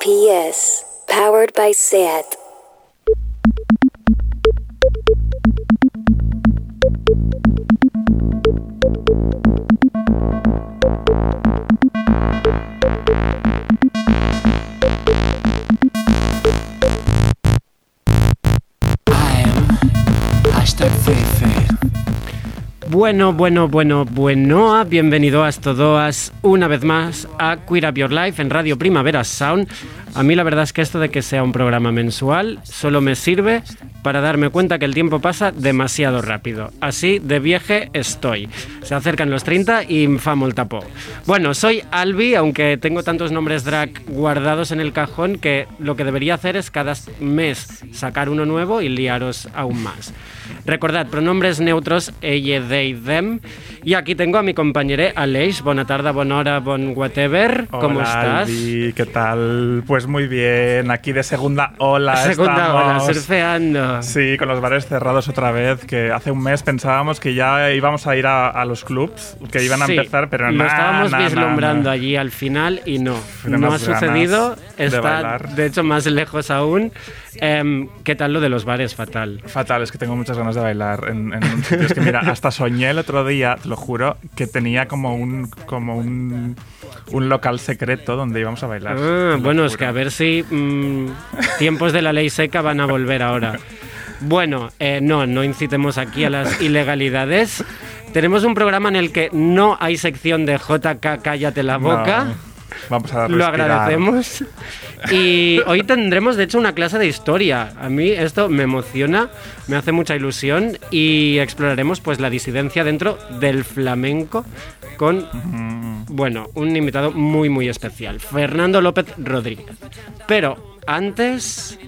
PS, powered by SAT. Bueno, bueno, bueno, bueno, bienvenidos todos una vez más a Queer Up Your Life en Radio Primavera Sound. A mí la verdad es que esto de que sea un programa mensual solo me sirve para darme cuenta que el tiempo pasa demasiado rápido. Así de vieje estoy. Se acercan los 30 y infamo el tapó. Bueno, soy Albi, aunque tengo tantos nombres drag guardados en el cajón que lo que debería hacer es cada mes sacar uno nuevo y liaros aún más. Recordad, pronombres neutros, ella, they, them. Y aquí tengo a mi compañera Aleix. Buena tarde, buena hora, bon whatever. ¿Cómo Hola, estás? Albi, ¿qué tal? Pues muy bien, aquí de segunda ola Segunda estamos. ola, surfeando. Sí, con los bares cerrados otra vez, que hace un mes pensábamos que ya íbamos a ir a, a los clubs, que iban a Sí, empezar, pero lo na, estábamos na, na, vislumbrando na. allí al final y no, no ha sucedido. de Está, bailar. de hecho, más lejos aún. Em, ¿Qué tal lo de los bares? Fatal. Fatal, es que tengo muchas ganas de bailar en, en. Es que mira, hasta soñé el otro día, te lo juro, que tenía como un, como un, un local secreto donde íbamos a bailar. Ah, bueno, es juro. que a ver si mm, tiempos de la ley seca van a volver ahora. Bueno, eh, no, no incitemos aquí a las ilegalidades. Tenemos un programa en el que no hay sección de JK Cállate la boca. No, Vamos a Lo agradecemos. Y hoy tendremos, de hecho, una clase de historia. A mí esto me emociona, me hace mucha ilusión y exploraremos pues la disidencia dentro del flamenco con, bueno, un invitado muy, muy especial, Fernando López Rodríguez. Pero antes...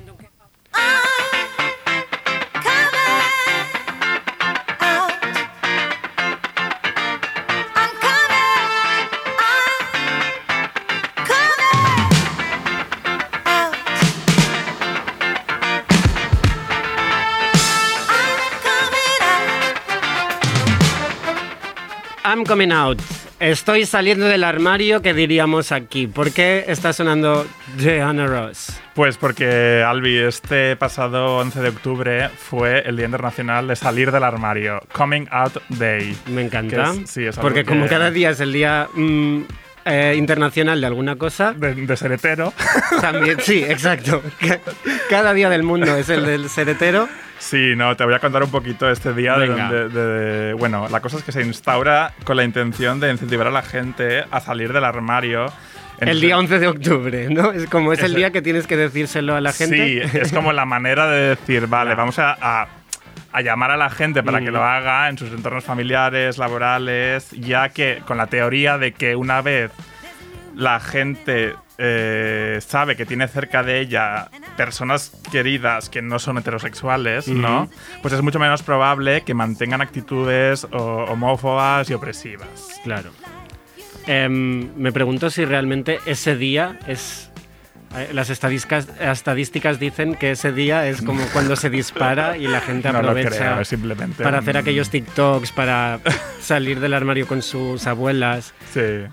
I'm coming out. Estoy saliendo del armario, que diríamos aquí. ¿Por qué está sonando Joanna Ross? Pues porque, Albi, este pasado 11 de octubre fue el Día Internacional de Salir del Armario, Coming Out Day. Me encanta. Es- sí, es porque como cada día es el día mm, eh, internacional de alguna cosa, De, de ser hetero. también, sí, exacto. Ca- Cada día del mundo es el del ser hetero. Sí, no, te voy a contar un poquito este día. De, de- de- bueno, la cosa es que se instaura con la intención de incentivar a la gente a salir del armario. El día 11 de octubre, ¿no? Es como es el día que tienes que decírselo a la gente. Sí, es como la manera de decir, vale, vamos a, a- a llamar a la gente para que Mm. lo haga en sus entornos familiares, laborales, ya que con la teoría de que una vez la gente eh, sabe que tiene cerca de ella personas queridas que no son heterosexuales, ¿no? Pues es mucho menos probable que mantengan actitudes homófobas y opresivas. Claro. Em, me pregunto si realmente ese día es. eh, Las estadísticas, estadísticas dicen que ese día es como cuando se dispara y la gente No aprovecha creo, es simplemente para hacer aquellos TikToks, para salir del armario con sus abuelas. Sí.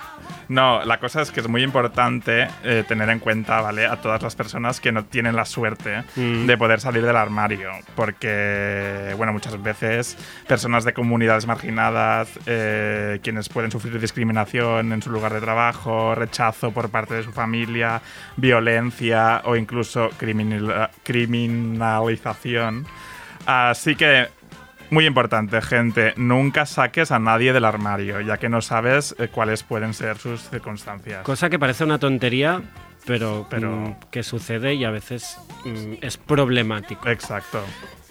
No, la cosa es que es muy importante eh, tener en cuenta, ¿vale? A todas las personas que no tienen la suerte Mm. de poder salir del armario. Porque, bueno, muchas veces personas de comunidades marginadas, eh, quienes pueden sufrir discriminación en su lugar de trabajo, rechazo por parte de su familia, violencia o incluso criminal- criminalización. Así que muy importante, gente, nunca saques a nadie del armario, ya que no sabes eh, cuáles pueden ser sus circunstancias. Cosa que parece una tontería, pero, Pero- mm, que sucede y a veces mm, es problemático. Exacto.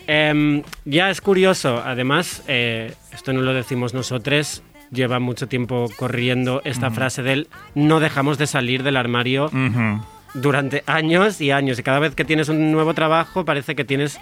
Em, ya es curioso, además, eh, esto no lo decimos nosotros, lleva mucho tiempo corriendo esta frase del no dejamos de salir del armario Ujú. durante años y años. Y cada vez que tienes un nuevo trabajo parece que tienes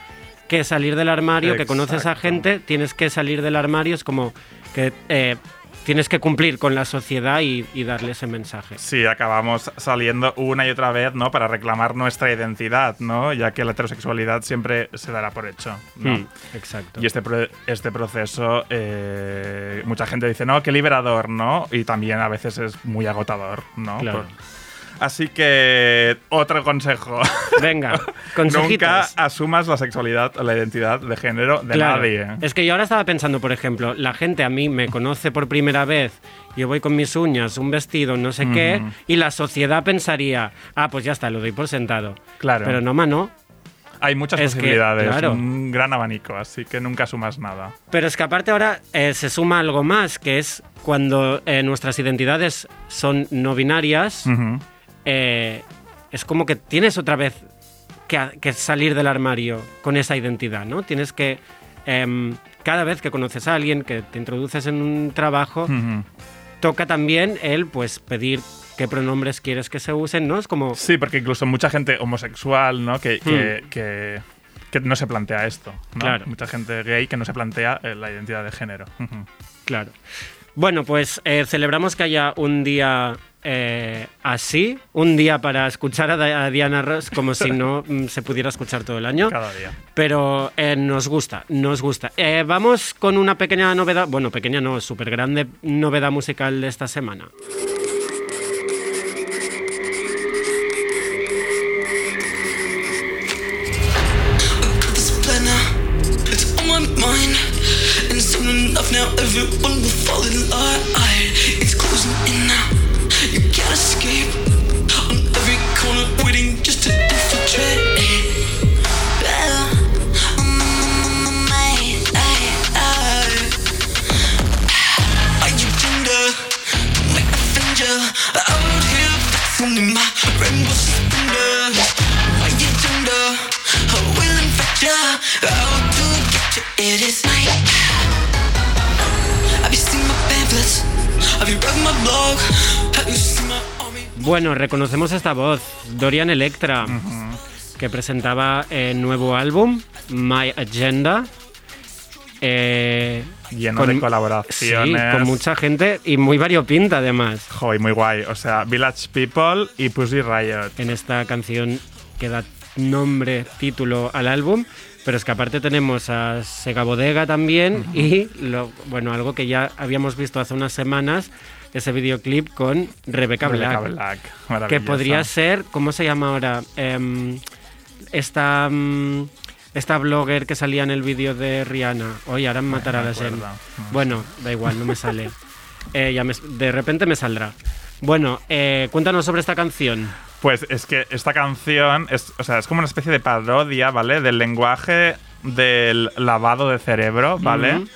que salir del armario, que conoces a gente, tienes que salir del armario, es como que eh, tienes que cumplir con la sociedad y, y darle ese mensaje. Sí, acabamos saliendo una y otra vez, ¿no? Para reclamar nuestra identidad, ¿no? Ya que la heterosexualidad siempre se dará por hecho, ¿no? Mm, exacto. Y este, pro- este proceso, eh, mucha gente dice, no, qué liberador, ¿no? Y también a veces es muy agotador, ¿no? Claro. Por- Así que otro consejo. Venga, consejitos. Nunca asumas la sexualidad o la identidad de género de Claro. nadie. Es que yo ahora estaba pensando, por ejemplo, la gente a mí me conoce por primera vez, yo voy con mis uñas, un vestido, no sé qué, y la sociedad pensaría, ah, pues ya está, lo doy por sentado. Claro. Pero no, mano. Hay muchas Es que, posibilidades, claro. un gran abanico, así que nunca asumas nada. Pero es que aparte ahora eh, se suma algo más, que es cuando eh, nuestras identidades son no binarias. Eh, es como que tienes otra vez que, salir del armario con esa identidad, ¿no? Tienes que, em, cada vez que conoces a alguien, que te introduces en un trabajo, toca también el pues pedir qué pronombres quieres que se usen, ¿no? Es como Sí, porque incluso mucha gente homosexual, ¿no? Que, que, que- que no se plantea esto. ¿no? Hmm. Claro. Mucha gente gay que no se plantea eh, la identidad de género. Claro. Bueno, pues eh, celebramos que haya un día eh, así, un día para escuchar a, Di- a Diana Ross como si no mm, se pudiera escuchar todo el año. Cada día. Pero eh, nos gusta, nos gusta. Eh, vamos con una pequeña novedad, bueno, pequeña no, súper grande novedad musical de esta semana. Here, flexing my rainbow suspenders. Are you tender? I will infect ya. Out to get you. It is night. Have you seen my pamphlets? Have you read my blog? Have you seen my army? Bueno, reconocemos esta voz, Dorian Electra, que presentaba el nuevo álbum, My Agenda. eh, Lleno de colaboraciones. Sí, con mucha gente y muy variopinta además. Joy, muy guay. O sea, Village People y Pussy Riot. En esta canción que da nombre, título al álbum. Pero es que aparte tenemos a Sega Bodega también y lo, bueno, algo que ya habíamos visto hace unas semanas, ese videoclip con Rebecca Black. Rebecca Black. Que maravillosa. podría ser, ¿cómo se llama ahora? Em, esta, mm, esta blogger que salía en el vídeo de Rihanna. Oye, ahora me matará no la Jen. Bueno, da igual, no me sale. Eh, ya me- de repente me saldrá. Bueno, eh, cuéntanos sobre esta canción. Pues es que esta canción es, o sea, es como una especie de parodia, ¿vale? Del lenguaje del lavado de cerebro, ¿vale? Ujú.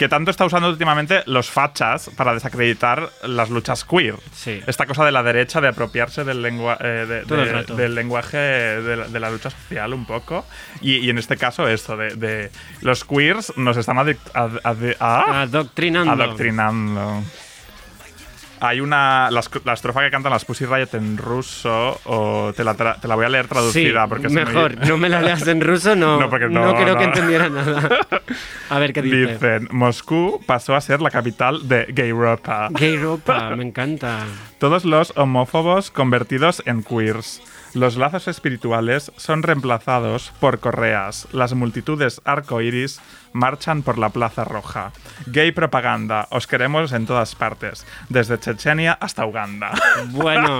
Que tanto está usando últimamente los fachas para desacreditar las luchas queer. Sí. Esta cosa de la derecha de apropiarse del, lengua- eh, de- de- del lenguaje de la, de la lucha social un poco. Y, y en este caso esto, de, de los queers nos están Adoctrinando. adoctrinando. Hay una. La, esc- la estrofa que cantan las Pussy Riot en ruso, o te la, tra- te la voy a leer Sí, traducida. porque es muy- mejor. No me la leas en ruso, no. No, porque no, creo que no. entendiera nada. A ver qué dice. Dicen: Moscú pasó a ser la capital de Gay Europa. Gay ropa, me encanta. Todos los homófobos convertidos en queers. Los lazos espirituales son reemplazados por correas. Las multitudes arcoíris marchan por la Plaza Roja. Gay propaganda. Os queremos en todas partes. Desde Chechenia hasta Uganda. Bueno,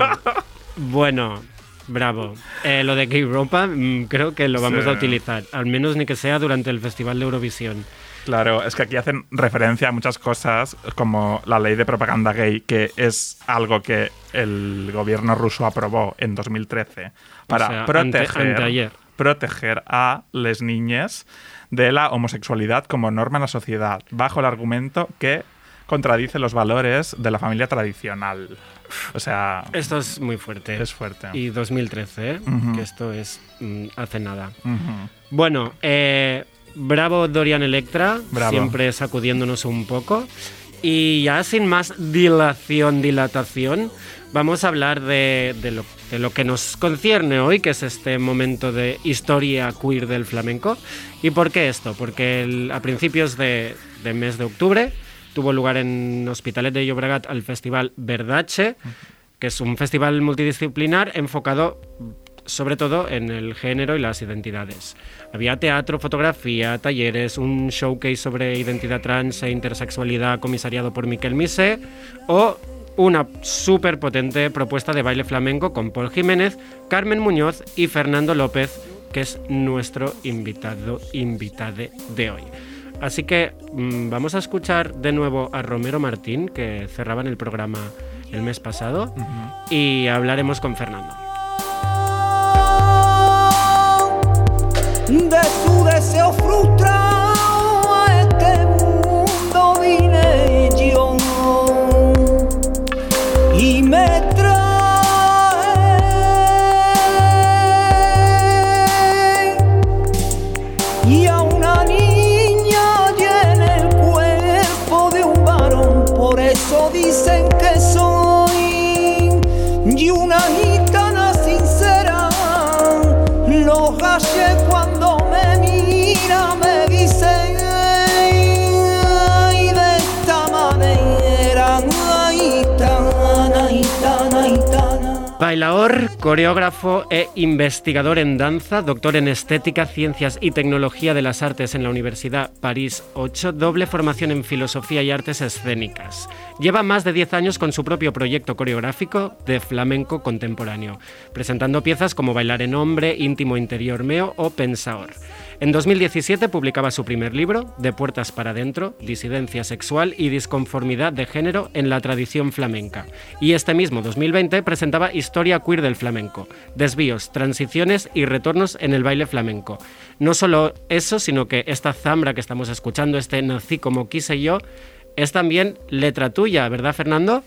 bueno, bravo. Eh, lo de Gay Ropa mm, creo que lo vamos Sí. a utilizar, al menos ni que sea durante el Festival de Eurovisión. Claro, es que aquí hacen referencia a muchas cosas, como la ley de propaganda gay, que es algo que el gobierno ruso aprobó en 2013 para sea, ante- proteger, proteger a las niñas de la homosexualidad como norma en la sociedad, bajo el argumento que contradice los valores de la familia tradicional. O sea, Esto es muy fuerte. es fuerte. Y 2013, ¿eh? Ujú. que esto es mm, hace nada. Bueno, eh, bravo Dorian Electra, Bravo. siempre sacudiéndonos un poco. Y ya sin más dilación, dilatación, vamos a hablar de, de lo, de lo que nos concierne hoy, que es este momento de historia queer del flamenco. ¿Y por qué esto? Porque el- a principios de, de mes de octubre tuvo lugar en Hospitalet de Llobregat al festival Verdache, que es un festival multidisciplinar enfocado sobre todo en el género y las identidades. Había teatro, fotografía, talleres, un showcase sobre identidad trans e intersexualidad comisariado por Miquel Mise o una súper potente propuesta de baile flamenco con Paul Jiménez, Carmen Muñoz y Fernando López, que es nuestro invitado invitade de hoy. Así que mm, vamos a escuchar de nuevo a Romero Martín, que cerraban el programa el mes pasado, y hablaremos con Fernando. De su deseo frustrado a este mundo vine yo. Y me trae. Y a una niña tiene el cuerpo de un varón por eso dicen que soy y una gitana sincera. Los galles Bailaor, coreógrafo e investigador en danza, doctor en estética, ciencias y tecnología de las artes en la Universidad París 8, doble formación en filosofía y artes escénicas. Lleva más de 10 años con su propio proyecto coreográfico de flamenco contemporáneo, presentando piezas como Bailar en Hombre, Íntimo Interior Meo o Pensaor. En 2017 publicaba su primer libro, De Puertas para Adentro, Disidencia Sexual y Disconformidad de Género en la Tradición Flamenca. Y este mismo 2020 presentaba Historia Queer del Flamenco, Desvíos, Transiciones y Retornos en el Baile Flamenco. No solo eso, sino que esta zambra que estamos escuchando, este Nací como quise yo, es también letra tuya, ¿verdad Fernando?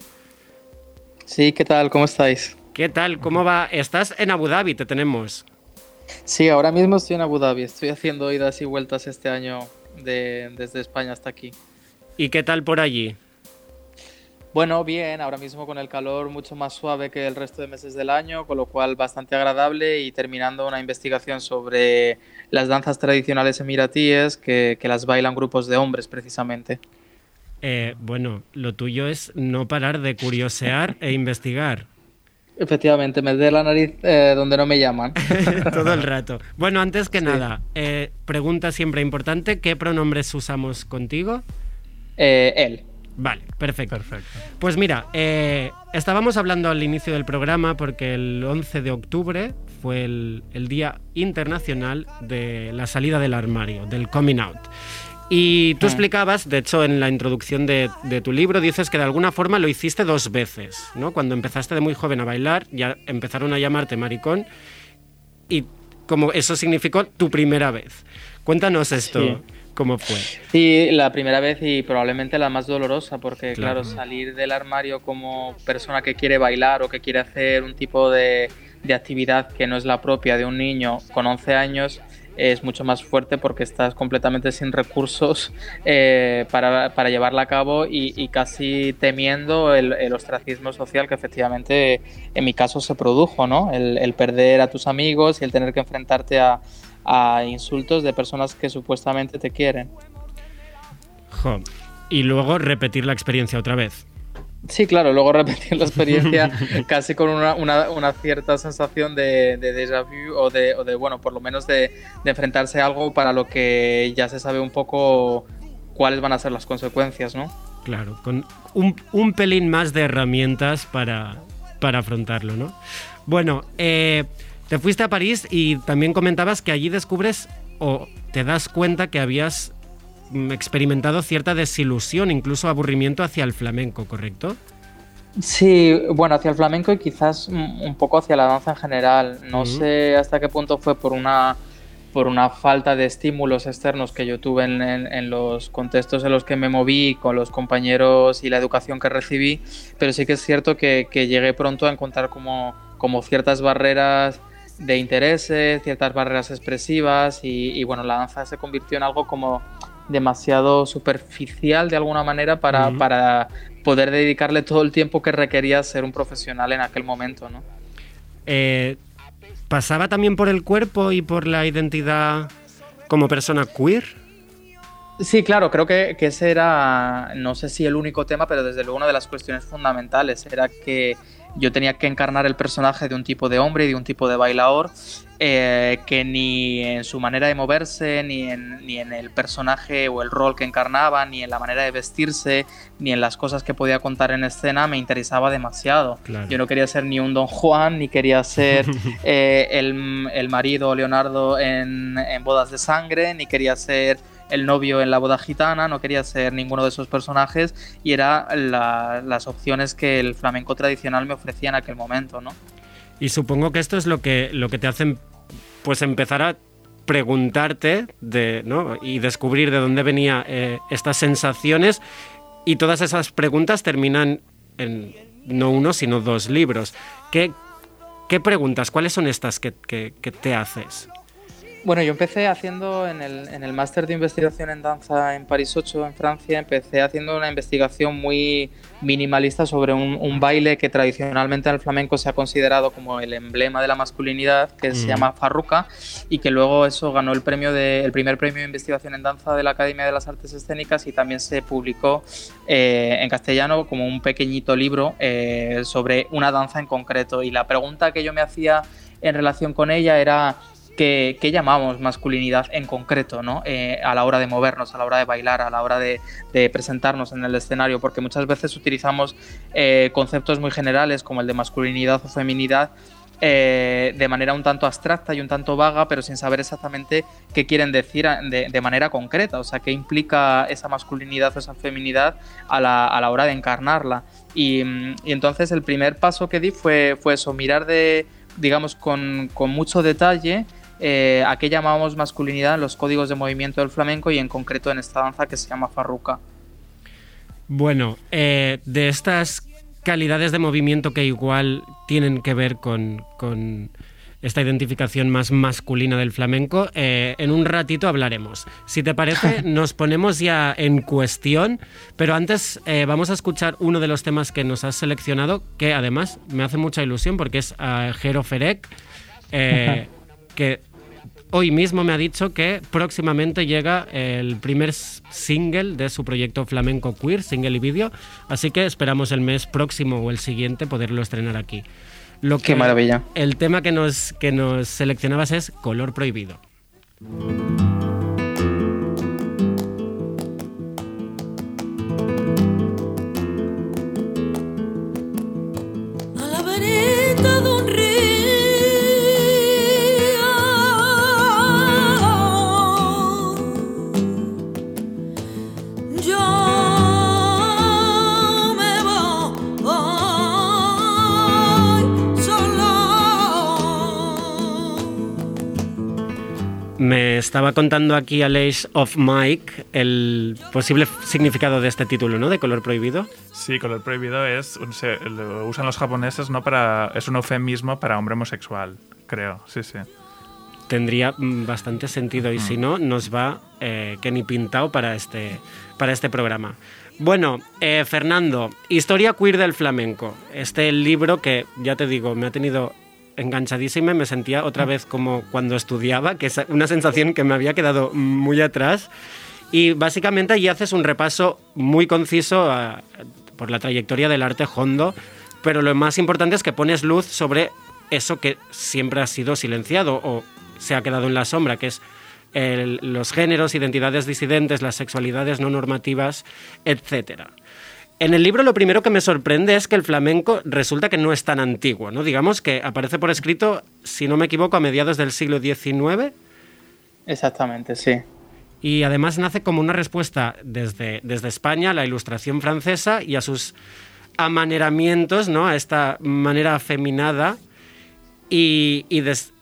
Sí, ¿qué tal? ¿Cómo estáis? ¿Qué tal? ¿Cómo va? Estás en Abu Dhabi, te tenemos. Sí, ahora mismo estoy en Abu Dhabi. Estoy haciendo idas y vueltas este año de- desde España hasta aquí. ¿Y qué tal por allí? Bueno, bien, ahora mismo con el calor mucho más suave que el resto de meses del año, con lo cual bastante agradable y terminando una investigación sobre las danzas tradicionales emiratíes que, que las bailan grupos de hombres precisamente. Eh, bueno, lo tuyo es no parar de curiosear e investigar. Efectivamente, meter la nariz eh, donde no me llaman. Todo el rato. Bueno, antes que nada, eh, pregunta siempre importante, ¿qué pronombres usamos contigo? Eh, él. Vale, perfecto. Pues mira, eh, estábamos hablando al inicio del programa porque el 11 de octubre fue el, el Día Internacional de la Salida del Armario, del Coming Out. Y tú explicabas, de hecho en la introducción de, de tu libro, dices que de alguna forma lo hiciste dos veces, ¿no? Cuando empezaste de muy joven a bailar, ya empezaron a llamarte maricón y como eso significó tu primera vez. Cuéntanos esto, Sí. cómo fue. Sí, la primera vez y probablemente la más dolorosa, porque Claro. claro, salir del armario como persona que quiere bailar o que quiere hacer un tipo de, de actividad que no es la propia de un niño con 11 años es mucho más fuerte porque estás completamente sin recursos eh, para, para llevarla a cabo y, casi temiendo el, el ostracismo social que efectivamente en mi caso se produjo, ¿no? El, el perder a tus amigos y el tener que enfrentarte a, a insultos de personas que supuestamente te quieren. Jo. Y luego repetir la experiencia otra vez. Sí, claro, luego repetir la experiencia casi con una, una- una cierta sensación de, de déjà vu o de, o de, bueno, por lo menos de, de enfrentarse a algo para lo que ya se sabe un poco cuáles van a ser las consecuencias, ¿no? Claro, con un, un pelín más de herramientas para, para afrontarlo, ¿no? Bueno, eh, te fuiste a París y también comentabas que allí descubres o te das cuenta que habías experimentado cierta desilusión, incluso aburrimiento hacia el flamenco, ¿correcto? Sí, bueno, hacia el flamenco y quizás un poco hacia la danza en general. No sé hasta qué punto fue por una, por una falta de estímulos externos que yo tuve en, en- en los contextos en los que me moví, con los compañeros y la educación que recibí, pero sí que es cierto que, que llegué pronto a encontrar como, como ciertas barreras de intereses, ciertas barreras expresivas y, y, bueno, la danza se convirtió en algo como demasiado superficial de alguna manera para, para poder dedicarle todo el tiempo que requería ser un profesional en aquel momento, ¿no? Eh, ¿Pasaba también por el cuerpo y por la identidad como persona queer? Sí, claro, creo que, que ese era, no sé si el único tema, pero desde luego una de las cuestiones fundamentales era que yo tenía que encarnar el personaje de un tipo de hombre y de un tipo de bailador eh, que ni en su manera de moverse, ni en, ni en el personaje o el rol que encarnaba, ni en la manera de vestirse, ni en las cosas que podía contar en escena me interesaba demasiado. Claro. Yo no quería ser ni un Don Juan, ni quería ser eh, el, el marido Leonardo en, en Bodas de Sangre, ni quería ser el novio en la boda gitana, no quería ser ninguno de esos personajes y era la- las opciones que el flamenco tradicional me ofrecía en aquel momento, ¿no? Y supongo que esto es lo que, lo que te hace pues empezar a preguntarte de, ¿no? y descubrir de dónde venían estas sensaciones y todas esas preguntas terminan en no uno sino dos libros. ¿Qué, preguntas? ¿Cuáles son estas que te haces? Bueno, yo empecé haciendo en el, en el máster de investigación en danza en París 8, en Francia, empecé haciendo una investigación muy minimalista sobre un, un baile que tradicionalmente en el flamenco se ha considerado como el emblema de la masculinidad, que se Mm. llama farruca, y que luego eso ganó el premio de, el primer premio de investigación en danza de la Academia de las Artes Escénicas y también se publicó eh, en castellano como un pequeñito libro eh, sobre una danza en concreto. Y la pregunta que yo me hacía en relación con ella era ¿qué, qué llamamos masculinidad en concreto ¿no? Eh, a la hora de movernos, a la hora de bailar, a la hora de, presentarnos en el escenario? Porque muchas veces utilizamos eh, conceptos muy generales como el de masculinidad o feminidad eh, de manera un tanto abstracta y un tanto vaga, pero sin saber exactamente qué quieren decir de manera concreta, o sea, qué implica esa masculinidad o esa feminidad a la, a la hora de encarnarla. Y, mm, y entonces el primer paso que di fue, fue eso, mirar de, digamos, con, con mucho detalle eh, a qué llamamos masculinidad en los códigos de movimiento del flamenco y en concreto en esta danza que se llama farruca. Bueno, eh, de estas calidades de movimiento que igual tienen que ver con, con esta identificación más masculina del flamenco, eh, en un ratito hablaremos. Si te parece, nos ponemos ya en cuestión, pero antes eh, vamos a escuchar uno de los temas que nos has seleccionado, que además me hace mucha ilusión porque es a Jero Ferek, eh, que hoy mismo me ha dicho que próximamente llega el primer single de su proyecto Flamenco Queer, single y vídeo, así que esperamos el mes próximo o el siguiente poderlo estrenar aquí. Lo Qué maravilla. El tema que nos, que nos seleccionabas es Color Prohibido. Me estaba contando aquí Aleix of Mike el posible significado de este título, ¿no? De Color Prohibido. Sí, color prohibido es un- se- lo usan los japoneses no para es un eufemismo para hombre homosexual, creo. Sí, sí. tendría bastante sentido y si no, nos va eh, que ni pintado para este, para este programa. Bueno, eh, Fernando, Historia Queer del Flamenco. Este libro que, ya te digo, me ha tenido enganchadísima y me sentía otra vez como cuando estudiaba, que es una sensación que me había quedado muy atrás. Y básicamente allí haces un repaso muy conciso por la trayectoria del arte hondo, pero lo más importante es que pones luz sobre eso que siempre ha sido silenciado o se ha quedado en la sombra, que es los géneros, identidades disidentes, las sexualidades no normativas, etc. En el libro lo primero que me sorprende es que el flamenco resulta que no es tan antiguo, ¿no? Digamos que aparece por escrito, si no me equivoco, a mediados del siglo XIX Exactamente, sí. y además nace como una respuesta desde, desde España a la ilustración francesa y a sus amaneramientos, ¿no? A esta manera afeminada y, y des-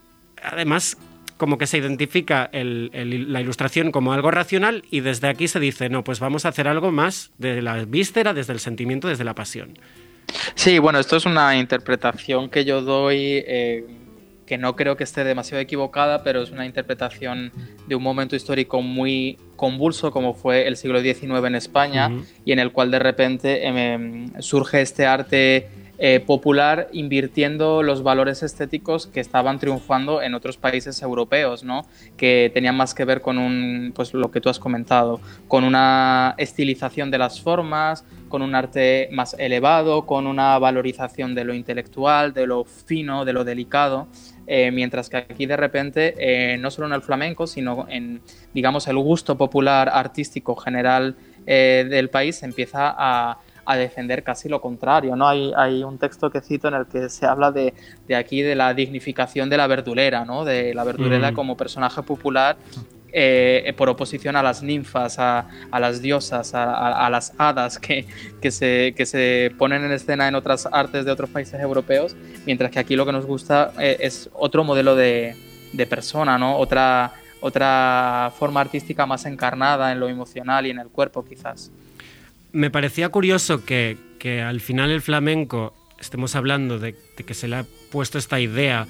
además como que se identifica el- el- la ilustración como algo racional y desde aquí se dice, no, pues vamos a hacer algo más de la víscera, desde el sentimiento, desde la pasión. Sí, bueno, esto es una interpretación que yo doy eh, que no creo que esté demasiado equivocada, pero es una interpretación de un momento histórico muy convulso como fue el siglo XIX en España y en el cual de repente em, surge este arte eh, popular invirtiendo los valores estéticos que estaban triunfando en otros países europeos, ¿no? que tenían más que ver con un, pues lo que tú has comentado, con una estilización de las formas, con un arte más elevado, con una valorización de lo intelectual, de lo fino, de lo delicado. Eh, mientras que aquí de repente, eh, no solo en el flamenco, sino en, digamos, el gusto popular artístico general del país empieza a, a defender casi lo contrario. ¿no? Hay, hay, un texto que cito en el que se habla de, de aquí de la dignificación de la verdulera, ¿no? de la verdulera mm. como personaje popular eh, por oposición a las ninfas, a, a las diosas, a, a, a las hadas que, que, se, que, se, ponen en escena en otras artes de otros países europeos, mientras que aquí lo que nos gusta eh, es otro modelo de, de persona, ¿no? otra, otra forma artística más encarnada en lo emocional y en el cuerpo quizás. Me parecía curioso que, que al final el flamenco estemos hablando de, de que se le ha puesto esta idea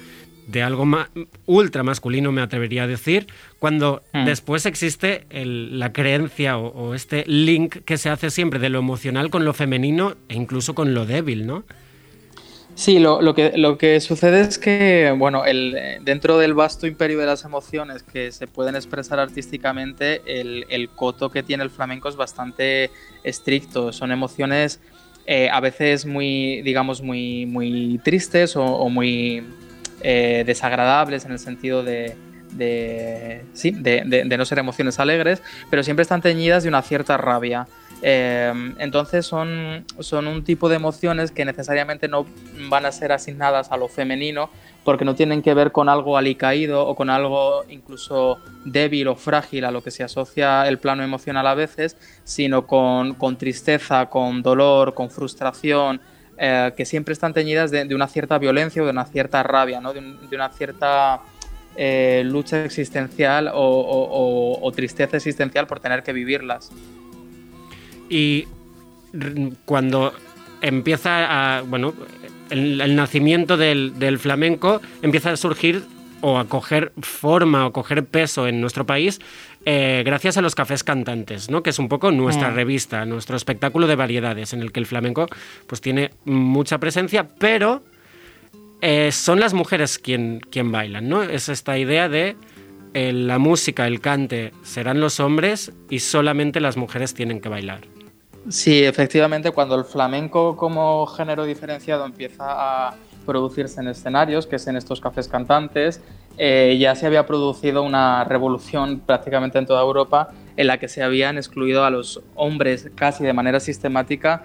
de algo ma ultra masculino, me atrevería a decir, cuando mm. después existe el, la creencia o, o, este link que se hace siempre de lo emocional con lo femenino e incluso con lo débil, ¿no? Sí, lo, lo, que, lo que sucede es que, bueno, el, dentro del vasto imperio de las emociones que se pueden expresar artísticamente, el, coto que tiene el flamenco es bastante estricto. Son emociones eh, a veces muy, digamos, muy, muy tristes o, muy eh, desagradables en el sentido de, de sí, de, de, no ser emociones alegres, pero siempre están teñidas de una cierta rabia. Eh, entonces son, son un tipo de emociones que necesariamente no van a ser asignadas a lo femenino porque no tienen que ver con algo alicaído o con algo incluso débil o frágil a lo que se asocia el plano emocional a veces, sino con, con tristeza, con dolor, con frustración, eh, que siempre están teñidas de, una cierta violencia o de una cierta rabia, ¿no? de, un, de, una cierta eh, lucha existencial o, tristeza existencial por tener que vivirlas. Y cuando empieza a, bueno, el, el nacimiento del, del flamenco empieza a surgir o a coger forma o coger peso en nuestro país eh, gracias a los cafés cantantes, ¿no? que es un poco nuestra mm. revista, nuestro espectáculo de variedades, en el que el flamenco pues, tiene mucha presencia, pero eh, son las mujeres quien, quien bailan. ¿no? Es esta idea de eh, la música, el cante serán los hombres y solamente las mujeres tienen que bailar. Sí, efectivamente, cuando el flamenco como género diferenciado empieza a producirse en escenarios, que es en estos cafés cantantes. Eh, ya se había producido una revolución prácticamente en toda Europa en la que se habían excluido a los hombres casi de manera sistemática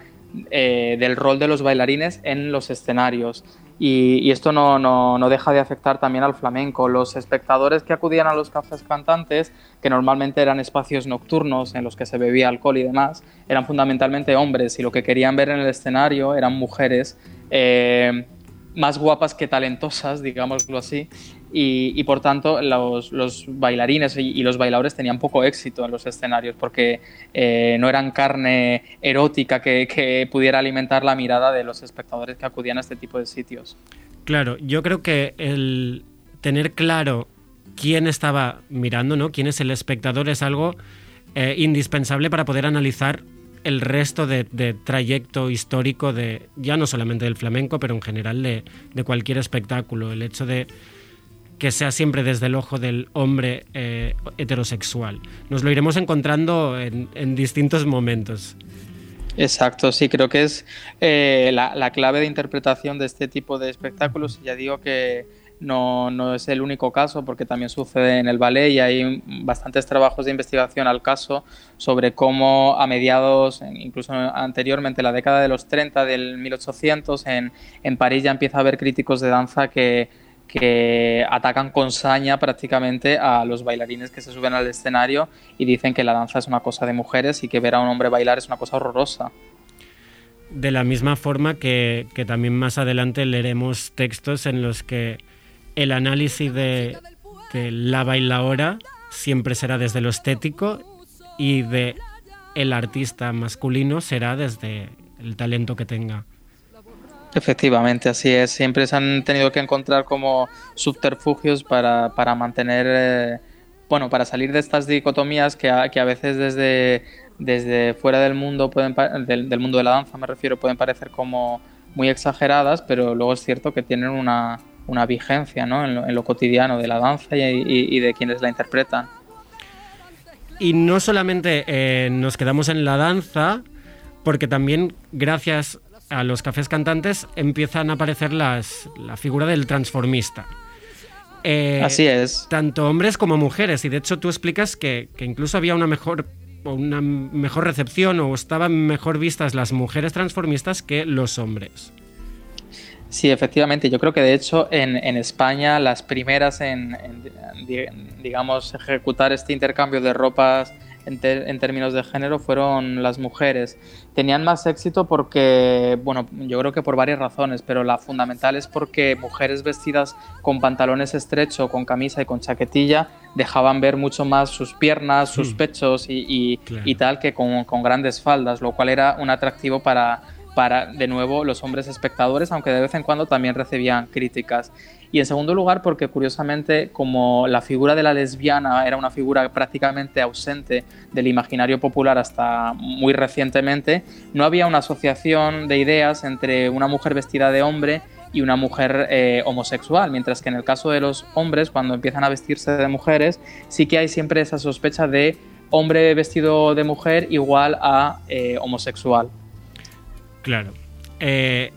eh, del rol de los bailarines en los escenarios. Y, esto no, no, no, deja de afectar también al flamenco. Los espectadores que acudían a los cafés cantantes, que normalmente eran espacios nocturnos en los que se bebía alcohol y demás, eran fundamentalmente hombres y lo que querían ver en el escenario eran mujeres. Eh, más guapas que talentosas, digámoslo así, y, por tanto los, bailarines y, los bailadores tenían poco éxito en los escenarios porque eh, no eran carne erótica que, pudiera alimentar la mirada de los espectadores que acudían a este tipo de sitios. Claro, yo creo que el tener claro quién estaba mirando, ¿no? quién es el espectador es algo eh, indispensable para poder analizar el resto de, de, trayecto histórico de ya no solamente del flamenco, pero en general de, de, cualquier espectáculo. El hecho de que sea siempre desde el ojo del hombre eh, heterosexual. Nos lo iremos encontrando en, distintos momentos. Exacto, sí, creo que es eh, la, la, clave de interpretación de este tipo de espectáculos. Ya digo que no, no, es el único caso porque también sucede en el ballet y hay bastantes trabajos de investigación al caso sobre cómo a mediados, incluso anteriormente, la década de los 30 del 1800, en, en París ya empieza a haber críticos de danza que, que atacan con saña prácticamente a los bailarines que se suben al escenario y dicen que la danza es una cosa de mujeres y que ver a un hombre bailar es una cosa horrorosa. De la misma forma que, que también más adelante leeremos textos en los que el análisis de, de la bailaora siempre será desde lo estético y de el artista masculino será desde el talento que tenga. Efectivamente, así es. Siempre se han tenido que encontrar como subterfugios para, para mantener, eh, bueno, para salir de estas dicotomías que a, que a veces desde, desde fuera del mundo, pueden, del, del, mundo de la danza me refiero, pueden parecer como muy exageradas, pero luego es cierto que tienen una, una vigencia ¿no? en, lo, en, lo, cotidiano de la danza y, y, de quienes la interpretan. Y no solamente eh, nos quedamos en la danza, porque también gracias a los cafés cantantes empiezan a aparecer las, la figura del transformista. Eh, Así es. Tanto hombres como mujeres. Y de hecho tú explicas que, que incluso había una mejor, una mejor recepción o estaban mejor vistas las mujeres transformistas que los hombres. Sí, efectivamente. Yo creo que de hecho en, en España las primeras en, en, digamos, ejecutar este intercambio de ropas en, términos de género fueron las mujeres. Tenían más éxito porque, bueno, yo creo que por varias razones, pero la fundamental es porque mujeres vestidas con pantalones estrechos, con camisa y con chaquetilla dejaban ver mucho más sus piernas, sus pechos y, y, claro. y tal que con, con grandes faldas, lo cual era un atractivo para para, de nuevo, los hombres espectadores, aunque de vez en cuando también recibían críticas. Y en segundo lugar, porque curiosamente, como la figura de la lesbiana era una figura prácticamente ausente del imaginario popular hasta muy recientemente, no había una asociación de ideas entre una mujer vestida de hombre y una mujer eh, homosexual, mientras que en el caso de los hombres, cuando empiezan a vestirse de mujeres, sí que hay siempre esa sospecha de hombre vestido de mujer igual a eh, homosexual. Claro. Eh,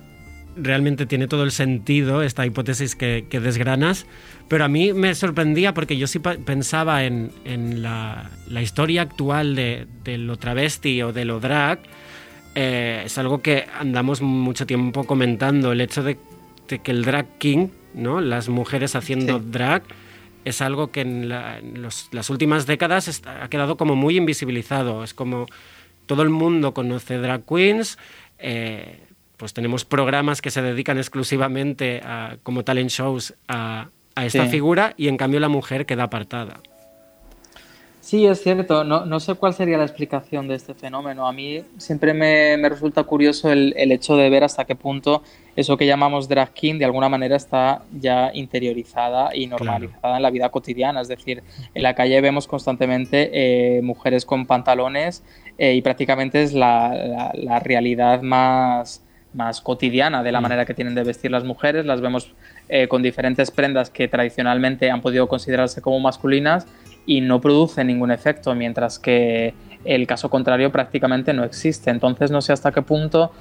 realmente tiene todo el sentido esta hipótesis que, que, desgranas, pero a mí me sorprendía porque yo sí pensaba en, en la, la, historia actual de, de, lo travesti o de lo drag. Eh, es algo que andamos mucho tiempo comentando, el hecho de, de que el drag king, ¿no? las mujeres haciendo sí. drag, es algo que en, la, en los, las últimas décadas está, ha quedado como muy invisibilizado. Es como todo el mundo conoce drag queens, eh, pues tenemos programas que se dedican exclusivamente a, como talent shows a, a esta sí. figura y en cambio la mujer queda apartada. Sí, es cierto. No, no, sé cuál sería la explicación de este fenómeno. A mí siempre me, me resulta curioso el, el, hecho de ver hasta qué punto eso que llamamos drag king de alguna manera está ya interiorizada y normalizada claro. en la vida cotidiana. Es decir, en la calle vemos constantemente eh, mujeres con pantalones eh, y prácticamente es la, la, la realidad más, más cotidiana de la manera que tienen de vestir las mujeres. Las vemos eh, con diferentes prendas que tradicionalmente han podido considerarse como masculinas y no produce ningún efecto, mientras que el caso contrario prácticamente no existe. Entonces no sé hasta qué punto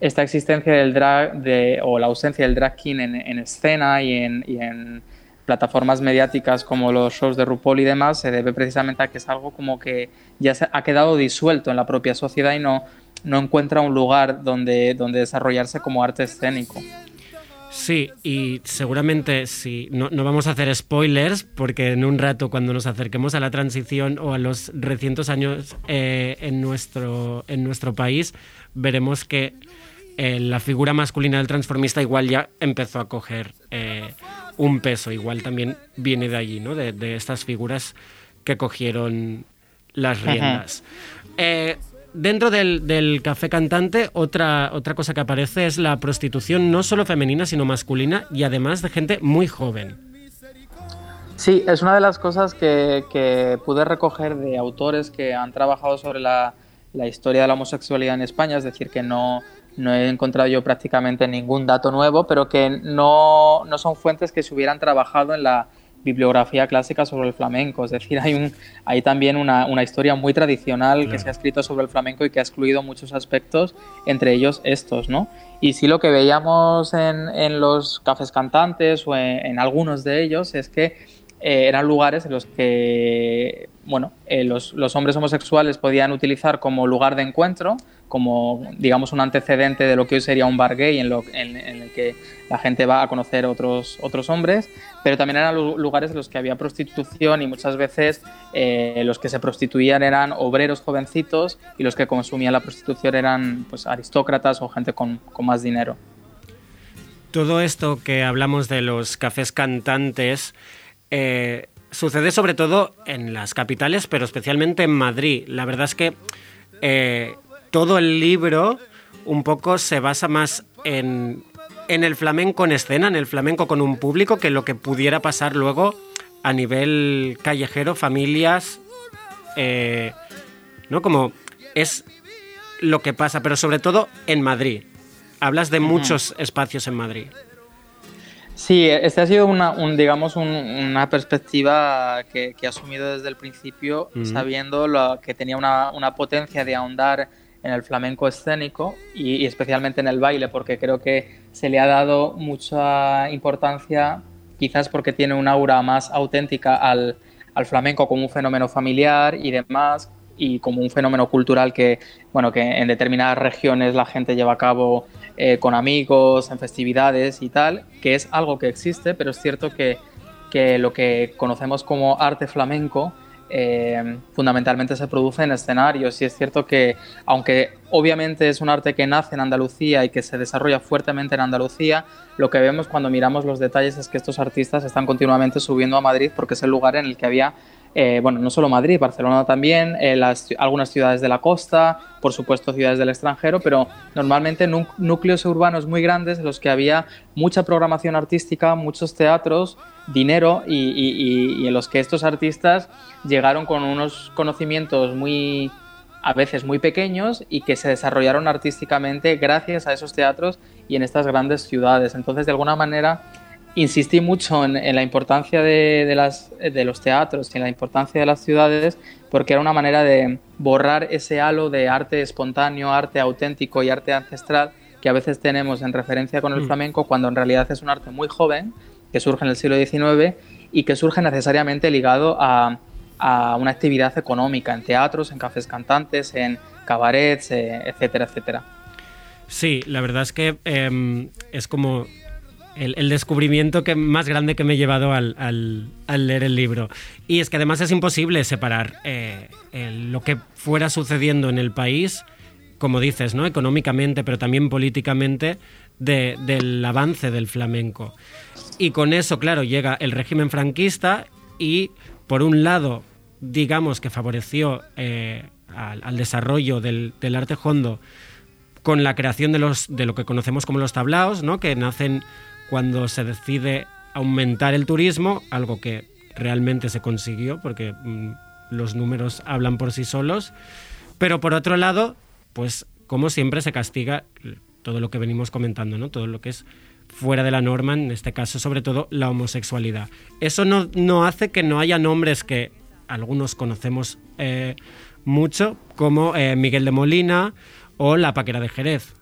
esta existencia del drag de, o la ausencia del drag king en, en escena y en, y en, plataformas mediáticas como los shows de RuPaul y demás se debe precisamente a que es algo como que ya se ha quedado disuelto en la propia sociedad y no, no encuentra un lugar donde, donde desarrollarse como arte escénico. Sí, y seguramente sí, no, no, vamos a hacer spoilers porque en un rato cuando nos acerquemos a la transición o a los recientes años eh, en, nuestro, en nuestro país, veremos que eh, la figura masculina del transformista igual ya empezó a coger eh, un peso, igual también viene de allí, ¿no? de, de estas figuras que cogieron las riendas. Uh -huh. Dentro del, del, café cantante, otra, otra cosa que aparece es la prostitución no solo femenina, sino masculina y además de gente muy joven. Sí, es una de las cosas que, que pude recoger de autores que han trabajado sobre la, la, historia de la homosexualidad en España, es decir, que no, no he encontrado yo prácticamente ningún dato nuevo, pero que no, no son fuentes que se hubieran trabajado en la bibliografía clásica sobre el flamenco. Es decir, hay, un, hay también una, una historia muy tradicional claro. que se ha escrito sobre el flamenco y que ha excluido muchos aspectos, entre ellos estos, ¿no? Y sí lo que veíamos en, en los cafés cantantes o en, en algunos de ellos es que eh, eran lugares en los que bueno, eh, los, los, hombres homosexuales podían utilizar como lugar de encuentro, como digamos un antecedente de lo que hoy sería un bar gay en, lo, en, el que la gente va a conocer otros, otros hombres, pero también eran lugares en los que había prostitución y muchas veces eh, los que se prostituían eran obreros jovencitos y los que consumían la prostitución eran pues, aristócratas o gente con, con más dinero. Todo esto que hablamos de los cafés cantantes eh, sucede sobre todo en las capitales, pero especialmente en Madrid. La verdad es que eh, todo el libro un poco se basa más en, en, el flamenco en escena, en el flamenco con un público, que lo que pudiera pasar luego a nivel callejero, familias, eh, ¿no? Como es lo que pasa, pero sobre todo en Madrid. hablas de muchos espacios en Madrid. Sí, este ha sido una, un, digamos, un- una perspectiva que, que he asumido desde el principio, Ujú. sabiendo lo, que tenía una, una potencia de ahondar en el flamenco escénico y, y especialmente en el baile, porque creo que se le ha dado mucha importancia, quizás porque tiene un aura más auténtica al, al flamenco como un fenómeno familiar y demás, y como un fenómeno cultural que, bueno, que en determinadas regiones la gente lleva a cabo eh, con amigos, en festividades y tal, que es algo que existe, pero es cierto que, que lo que conocemos como arte flamenco eh, fundamentalmente se produce en escenarios. Y es cierto que aunque obviamente es un arte que nace en Andalucía y que se desarrolla fuertemente en Andalucía, lo que vemos cuando miramos los detalles es que estos artistas están continuamente subiendo a Madrid porque es el lugar en el que había eh, bueno, no solo Madrid, Barcelona también, eh, algunas ciudades de la costa, por supuesto ciudades del extranjero, pero normalmente nú- núcleos urbanos muy grandes en los que había mucha programación artística, muchos teatros, dinero y- y en los que estos artistas llegaron con unos conocimientos muy a veces muy pequeños y que se desarrollaron artísticamente gracias a esos teatros y en estas grandes ciudades. Entonces, de alguna manera, insistí mucho en, en la importancia de, de las, de los teatros y en la importancia de las ciudades porque era una manera de borrar ese halo de arte espontáneo, arte auténtico y arte ancestral que a veces tenemos en referencia con el Mm. flamenco cuando en realidad es un arte muy joven que surge en el siglo XIX y que surge necesariamente ligado a, a una actividad económica en teatros, en cafés cantantes, en cabarets, eh, etcétera, etcétera. Sí, la verdad es que em, es como el, descubrimiento que, más grande que me he llevado al, al- al leer el libro. Y es que además es imposible separar eh, lo que fuera sucediendo en el país, como dices, ¿no? económicamente, pero también políticamente, de- del avance del flamenco. Y con eso, claro, llega el régimen franquista y, por un lado, digamos que favoreció eh, al, al desarrollo del, del arte hondo con la creación de, los, de lo que conocemos como los tablaos, ¿no? que nacen cuando se decide aumentar el turismo, algo que realmente se consiguió porque mm, los números hablan por sí solos. Pero por otro lado, pues como siempre se castiga todo lo que venimos comentando, ¿no? todo lo que es fuera de la norma, en este caso sobre todo la homosexualidad. Eso no, no hace que no haya nombres que algunos conocemos eh, mucho, como eh, Miguel de Molina o la Paquera de Jerez.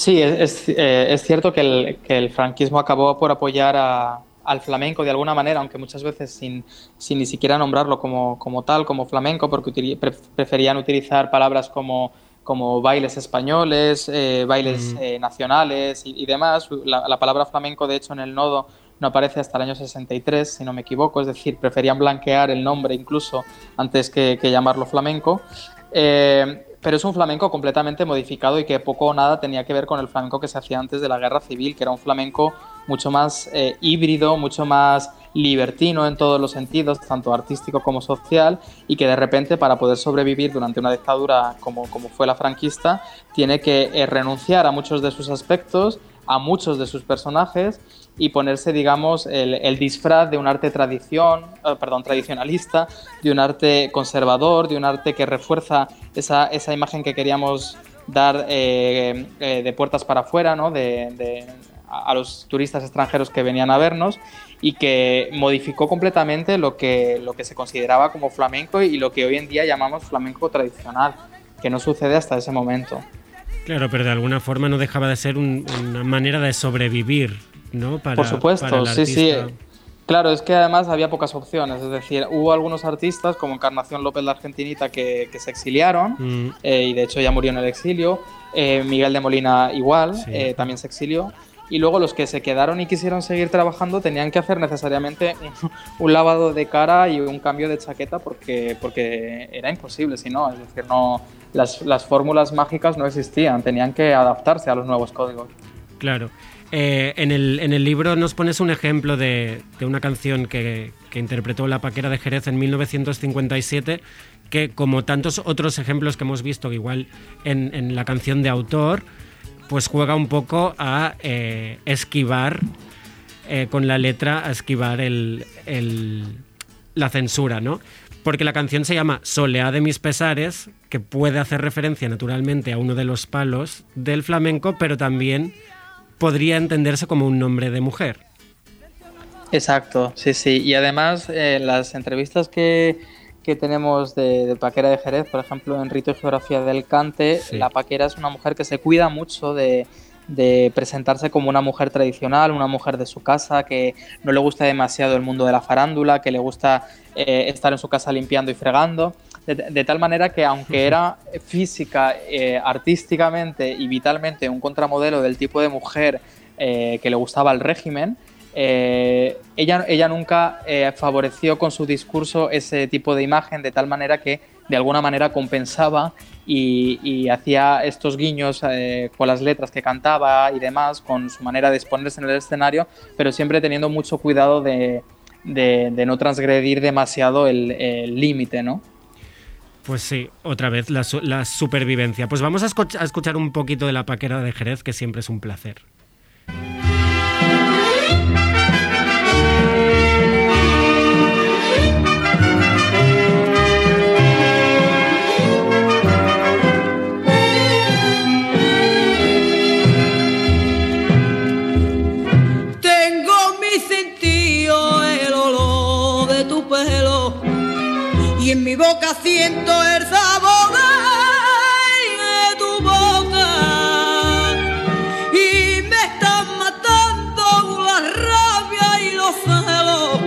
Sí, es, es, eh, es cierto que el, que el franquismo acabó por apoyar a- al flamenco de alguna manera, aunque muchas veces sin, sin ni siquiera nombrarlo como, como tal, como flamenco, porque utili- pre- preferían utilizar palabras como, como bailes españoles, eh, bailes eh, nacionales y, y demás. La, la palabra flamenco, de hecho, en el nodo no aparece hasta el año 63, si no me equivoco, es decir, preferían blanquear el nombre incluso antes que, que llamarlo flamenco. Eh, pero es un flamenco completamente modificado y que poco o nada tenía que ver con el flamenco que se hacía antes de la guerra civil, que era un flamenco mucho más eh, híbrido, mucho más libertino en todos los sentidos, tanto artístico como social, y que de repente para poder sobrevivir durante una dictadura como, como fue la franquista, tiene que eh, renunciar a muchos de sus aspectos, a muchos de sus personajes y ponerse, digamos, el, disfraz de un arte tradición, eh, perdón, tradicionalista, de un arte conservador, de un arte que refuerza esa, esa imagen que queríamos dar eh, eh, de puertas para afuera, ¿no? de, de- a a los turistas extranjeros que venían a vernos y que modificó completamente lo que, lo que se consideraba como flamenco y lo que hoy en día llamamos flamenco tradicional, que no sucede hasta ese momento. Claro, pero de alguna forma no dejaba de ser un- una manera de sobrevivir, ¿no? Para, Por supuesto, para el sí, sí. Claro, es que además había pocas opciones, es decir, hubo algunos artistas como Encarnación López la Argentinita que, que se exiliaron Mm, eh, y de hecho ya murió en el exilio, eh, Miguel de Molina igual, Sí. eh, también se exilió, y luego los que se quedaron y quisieron seguir trabajando tenían que hacer necesariamente un, lavado de cara y un cambio de chaqueta porque, porque era imposible, si no, es decir, no, las, las fórmulas mágicas no existían, tenían que adaptarse a los nuevos códigos. claro. Eh, en, el, en el libro nos pones un ejemplo de, de una canción que, que interpretó la Paquera de Jerez en 1957, que como tantos otros ejemplos que hemos visto, igual en, en la canción de autor, pues juega un poco a eh, esquivar eh, con la letra, a esquivar el, el- la censura, ¿no? porque la canción se llama Soleá de mis pesares, que puede hacer referencia naturalmente a uno de los palos del flamenco, pero también podría entenderse como un nombre de mujer. Exacto, sí, sí. Y además, eh, las entrevistas que, que tenemos de, de, Paquera de Jerez, por ejemplo, en Rito y Geografía del Cante, Sí. la Paquera es una mujer que se cuida mucho de, de presentarse como una mujer tradicional, una mujer de su casa, que no le gusta demasiado el mundo de la farándula, que le gusta eh, estar en su casa limpiando y fregando. De, de tal manera que aunque era física, eh, artísticamente y vitalmente un contramodelo del tipo de mujer eh, que le gustaba el régimen, eh, ella, ella nunca eh, favoreció con su discurso ese tipo de imagen de tal manera que de alguna manera compensaba y, hacía estos guiños eh, con las letras que cantaba y demás, con su manera de exponerse en el escenario, pero siempre teniendo mucho cuidado de, no transgredir demasiado el límite, ¿no? Pues sí, otra vez la, su- la supervivencia. Pues vamos a escuchar un poquito de la paquera de Jerez, que siempre es un placer. Mi boca siento el sabor de tu boca y me están matando la rabia y los celos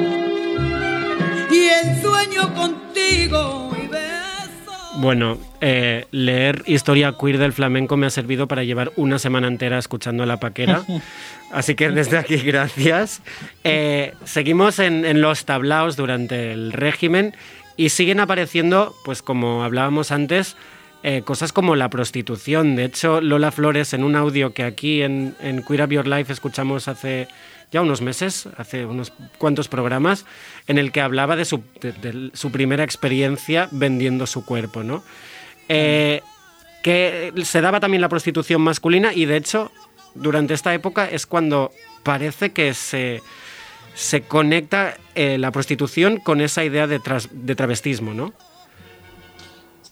y en sueño contigo y beso. Bueno, eh, leer historia queer del flamenco me ha servido para llevar una semana entera escuchando a la paquera. Así que desde aquí, gracias. Eh, seguimos en, en los tablaos durante el régimen y siguen apareciendo, pues como hablábamos antes, eh, cosas como la prostitución. De hecho, Lola Flores, en un audio que aquí en, en Queer Up Your Life escuchamos hace ya unos meses, hace unos cuantos programas, en el que hablaba de su, de- su primera experiencia vendiendo su cuerpo, ¿no? Eh, que se daba también la prostitución masculina y de hecho durante esta época es cuando parece que se, se conecta eh, la prostitución con esa idea de, de travestismo, ¿no?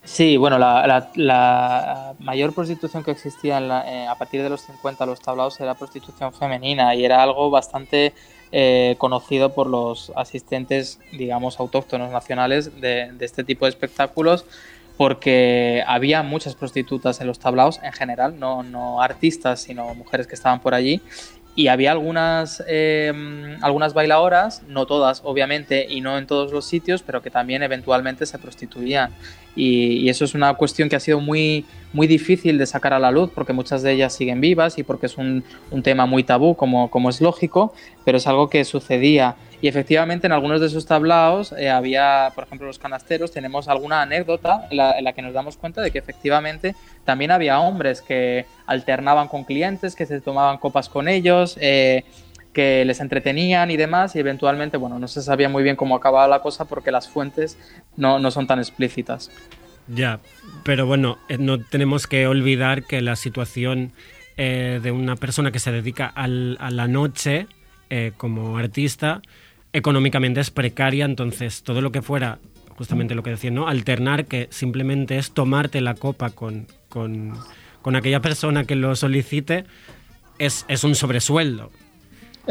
Sí, bueno, la, mayor prostitución que existía eh, a partir de los 50 los tablaos era prostitución femenina y era algo bastante eh, conocido por los asistentes, digamos, autóctonos nacionales de, de este tipo de espectáculos porque había muchas prostitutas en los tablaos en general, no, no artistas, sino mujeres que estaban por allí. Y había algunas, eh, algunas bailadoras, no todas obviamente y no en todos los sitios, pero que también eventualmente se prostituían. Y, y eso es una cuestión que ha sido muy, muy difícil de sacar a la luz porque muchas de ellas siguen vivas y porque es un, un tema muy tabú, como, como es lógico, pero es algo que sucedía. Y efectivamente en algunos de esos tablaos eh, había, por ejemplo, los canasteros, tenemos alguna anécdota en la, que nos damos cuenta de que efectivamente también había hombres que alternaban con clientes, que se tomaban copas con ellos, eh, que les entretenían y demás, y eventualmente, bueno, no se sabía muy bien cómo acababa la cosa porque las fuentes no, no son tan explícitas. Ya, pero bueno, eh, no tenemos que olvidar que la situación de una persona que se dedica a la noche eh, como artista económicamente es precaria, entonces todo lo que fuera, justamente lo que decía, ¿no? Alternar, que simplemente es tomarte la copa con, con, con aquella persona que lo solicite, es, es un sobresueldo.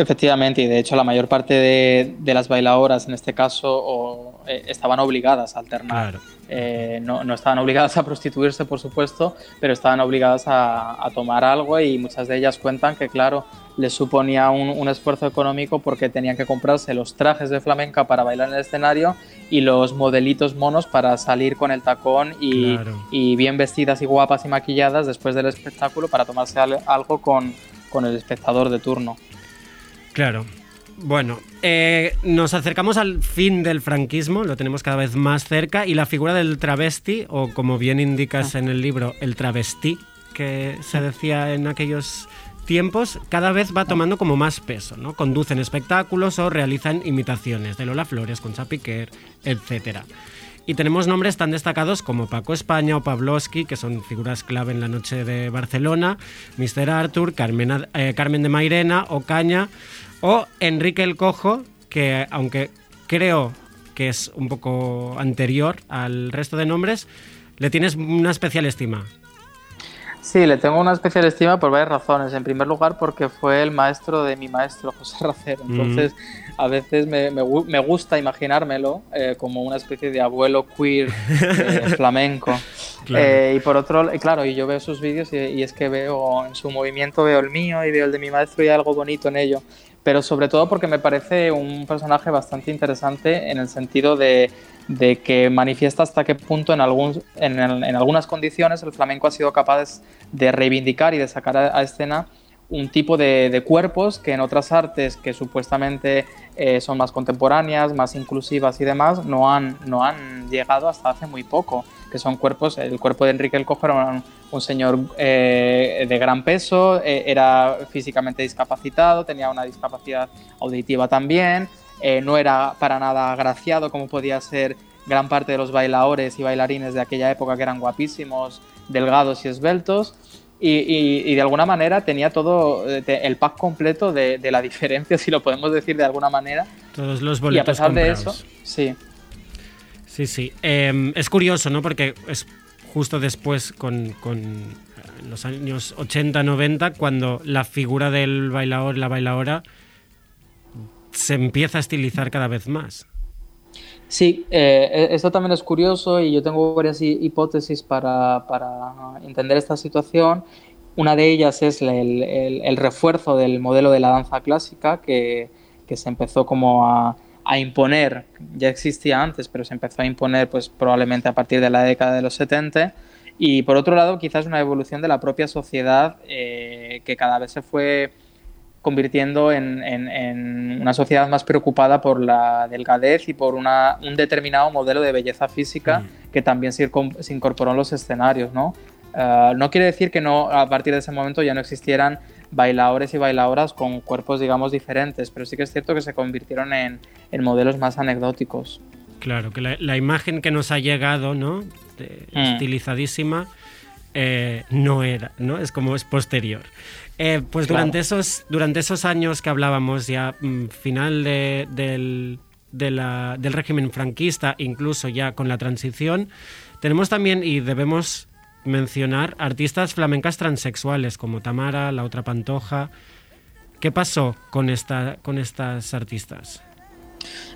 Efectivamente, y de hecho la mayor parte de, de las bailadoras en este caso o, eh, estaban obligadas a alternar. Claro. Eh, no, no estaban obligadas a prostituirse, por supuesto, pero estaban obligadas a, a tomar algo y muchas de ellas cuentan que, claro, les suponía un, un esfuerzo económico porque tenían que comprarse los trajes de flamenca para bailar en el escenario y los modelitos monos para salir con el tacón y, Claro. y bien vestidas y guapas y maquilladas después del espectáculo para tomarse al- algo con, con el espectador de turno. Claro. Bueno, eh, nos acercamos al fin del franquismo, lo tenemos cada vez más cerca, y la figura del travesti, o como bien indicas en el libro, el travesti, que se decía en aquellos tiempos, cada vez va tomando como más peso, ¿no? Conducen espectáculos o realizan imitaciones de Lola Flores, Concha Piquer, etc. Y tenemos nombres tan destacados como Paco España o Pavlovsky, que son figuras clave en la noche de Barcelona, Mr. Arthur, Carmen, eh, Carmen de Mairena, Ocaña o Enrique el Cojo, que aunque creo que es un poco anterior al resto de nombres, le tienes una especial estima. Sí, le tengo una especial estima por varias razones. En primer lugar, porque fue el maestro de mi maestro, José Racero. Entonces, a veces me, me gu- me gusta imaginármelo eh, como una especie de abuelo queer eh, flamenco. Claro. Eh, y por otro, claro, y yo veo sus vídeos y, y es que veo en su movimiento, veo el mío y veo el de mi maestro y hay algo bonito en ello. Pero sobre todo porque me parece un personaje bastante interesante en el sentido de, de que manifiesta hasta qué punto en, algún, en, en algunas condiciones el flamenco ha sido capaz de reivindicar y de sacar a, a escena un tipo de, cuerpos que en otras artes que supuestamente eh, son más contemporáneas, más inclusivas y demás, no han, no han llegado hasta hace muy poco, que son cuerpos, el cuerpo de Enrique el Cojo era un, señor eh, de gran peso, eh, era físicamente discapacitado, tenía una discapacidad auditiva también, no era para nada agraciado como podía ser gran parte de los bailadores y bailarines de aquella época que eran guapísimos, delgados y esbeltos. Y, y- y de alguna manera tenía todo eh, el pack completo de, de la diferencia, si lo podemos decir de alguna manera. Todos los Y a boletos pesar de eso, sí, Sí, sí. Eh, es curioso, ¿no? Porque es justo después, con, con, eh, los años 80-90, cuando la figura del bailador, la bailadora, se empieza a estilizar cada vez más. Sí, eh, esto también es curioso y yo tengo varias hi- hipótesis para, para entender esta situación. Una de ellas es el, el- el refuerzo del modelo de la danza clásica que, que se empezó como a, a imponer, ya existía antes, pero se empezó a imponer pues probablemente a partir de la década de los 70. Y por otro lado, quizás una evolución de la propia sociedad eh, que cada vez se fue convirtiendo en, en- en una sociedad más preocupada por la delgadez y por una- un determinado modelo de belleza física que también se, se incorporó en los escenarios, ¿no? Ah, no quiere decir que no a partir de ese momento ya no existieran bailadores y bailadoras con cuerpos, digamos, diferentes, pero sí que es cierto que se convirtieron en, en modelos más anecdóticos. Claro, que la, la imagen que nos ha llegado, ¿no? De- Mm. Estilizadísima, eh, no era, ¿no? Es como es posterior. Eh, pues Claro. durante, esos, durante esos años que hablábamos, ya mm, final de- del, de la- del régimen franquista, incluso ya con la transición, tenemos también, y debemos mencionar, artistas flamencas transexuales como Tamara, la otra Pantoja. ¿Qué pasó con, esta, con estas artistas?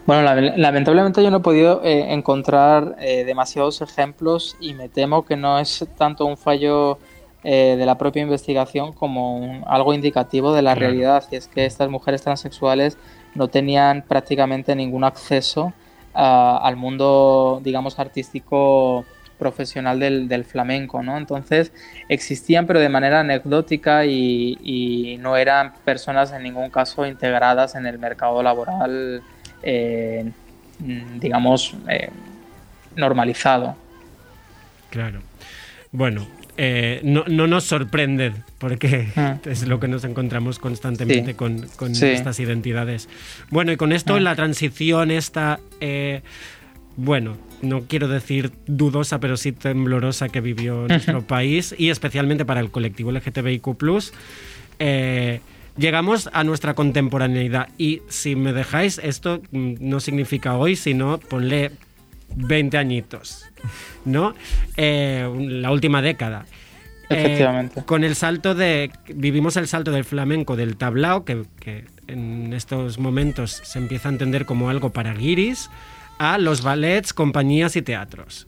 Bueno, lame- lamentablemente yo no he podido eh, encontrar eh, demasiados ejemplos y me temo que no es tanto un fallo eh, de la propia investigación como un- algo indicativo de la Claro. realidad. Y es que estas mujeres transexuales no tenían prácticamente ningún acceso al mundo, digamos, artístico profesional del, del flamenco, ¿no? Entonces existían pero de manera anecdótica y, y no eran personas en ningún caso integradas en el mercado laboral eh, digamos, eh, normalizado. Claro. Bueno, eh, no, no nos sorprende porque Ah. es lo que nos encontramos constantemente Sí. con, con Sí. estas identidades. Bueno, y con esto Ah. la transición esta, eh, bueno, no quiero decir dudosa, pero sí temblorosa que vivió nuestro país y especialmente para el colectivo LGTBIQ+, eh, llegamos a nuestra contemporaneidad. Y si me dejáis, esto mm, no significa hoy, sino ponle 20 añitos, ¿no? Eh, la última década. Eh, Efectivamente. con el salto de. Vivimos el salto del flamenco del tablao, que, que en estos momentos se empieza a entender como algo para guiris, a los ballets, compañías y teatros.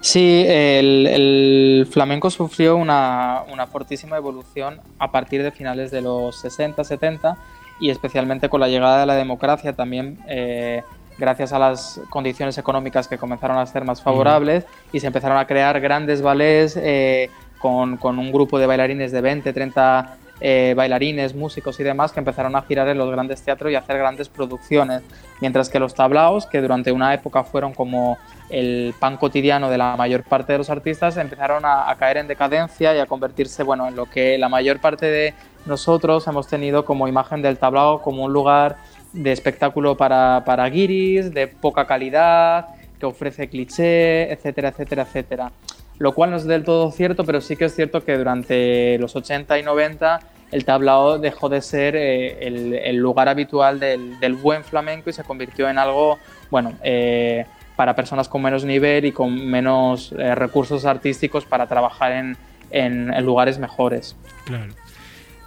Sí, el, el flamenco sufrió una, una fortísima evolución a partir de finales de los 60, 70 y especialmente con la llegada de la democracia también eh, gracias a las condiciones económicas que comenzaron a ser más favorables y se empezaron a crear grandes ballets eh, con, un grupo de bailarines de 20, 30 eh, bailarines, músicos y demás que empezaron a girar en los grandes teatros y a hacer grandes producciones, mientras que los tablaos, que durante una época fueron como el pan cotidiano de la mayor parte de los artistas, empezaron a, a caer en decadencia y a convertirse bueno, en lo que la mayor parte de nosotros hemos tenido como imagen del tablao como un lugar de espectáculo para, para guiris, de poca calidad, que ofrece cliché, etcétera, etcétera, etcétera. Lo cual no es del todo cierto, pero sí que es cierto que durante los 80 y 90 el tablao dejó de ser eh, el, lugar habitual del, del buen flamenco y se convirtió en algo, bueno, eh, para personas con menos nivel y con menos eh, recursos artísticos para trabajar en, en- en lugares mejores. Claro.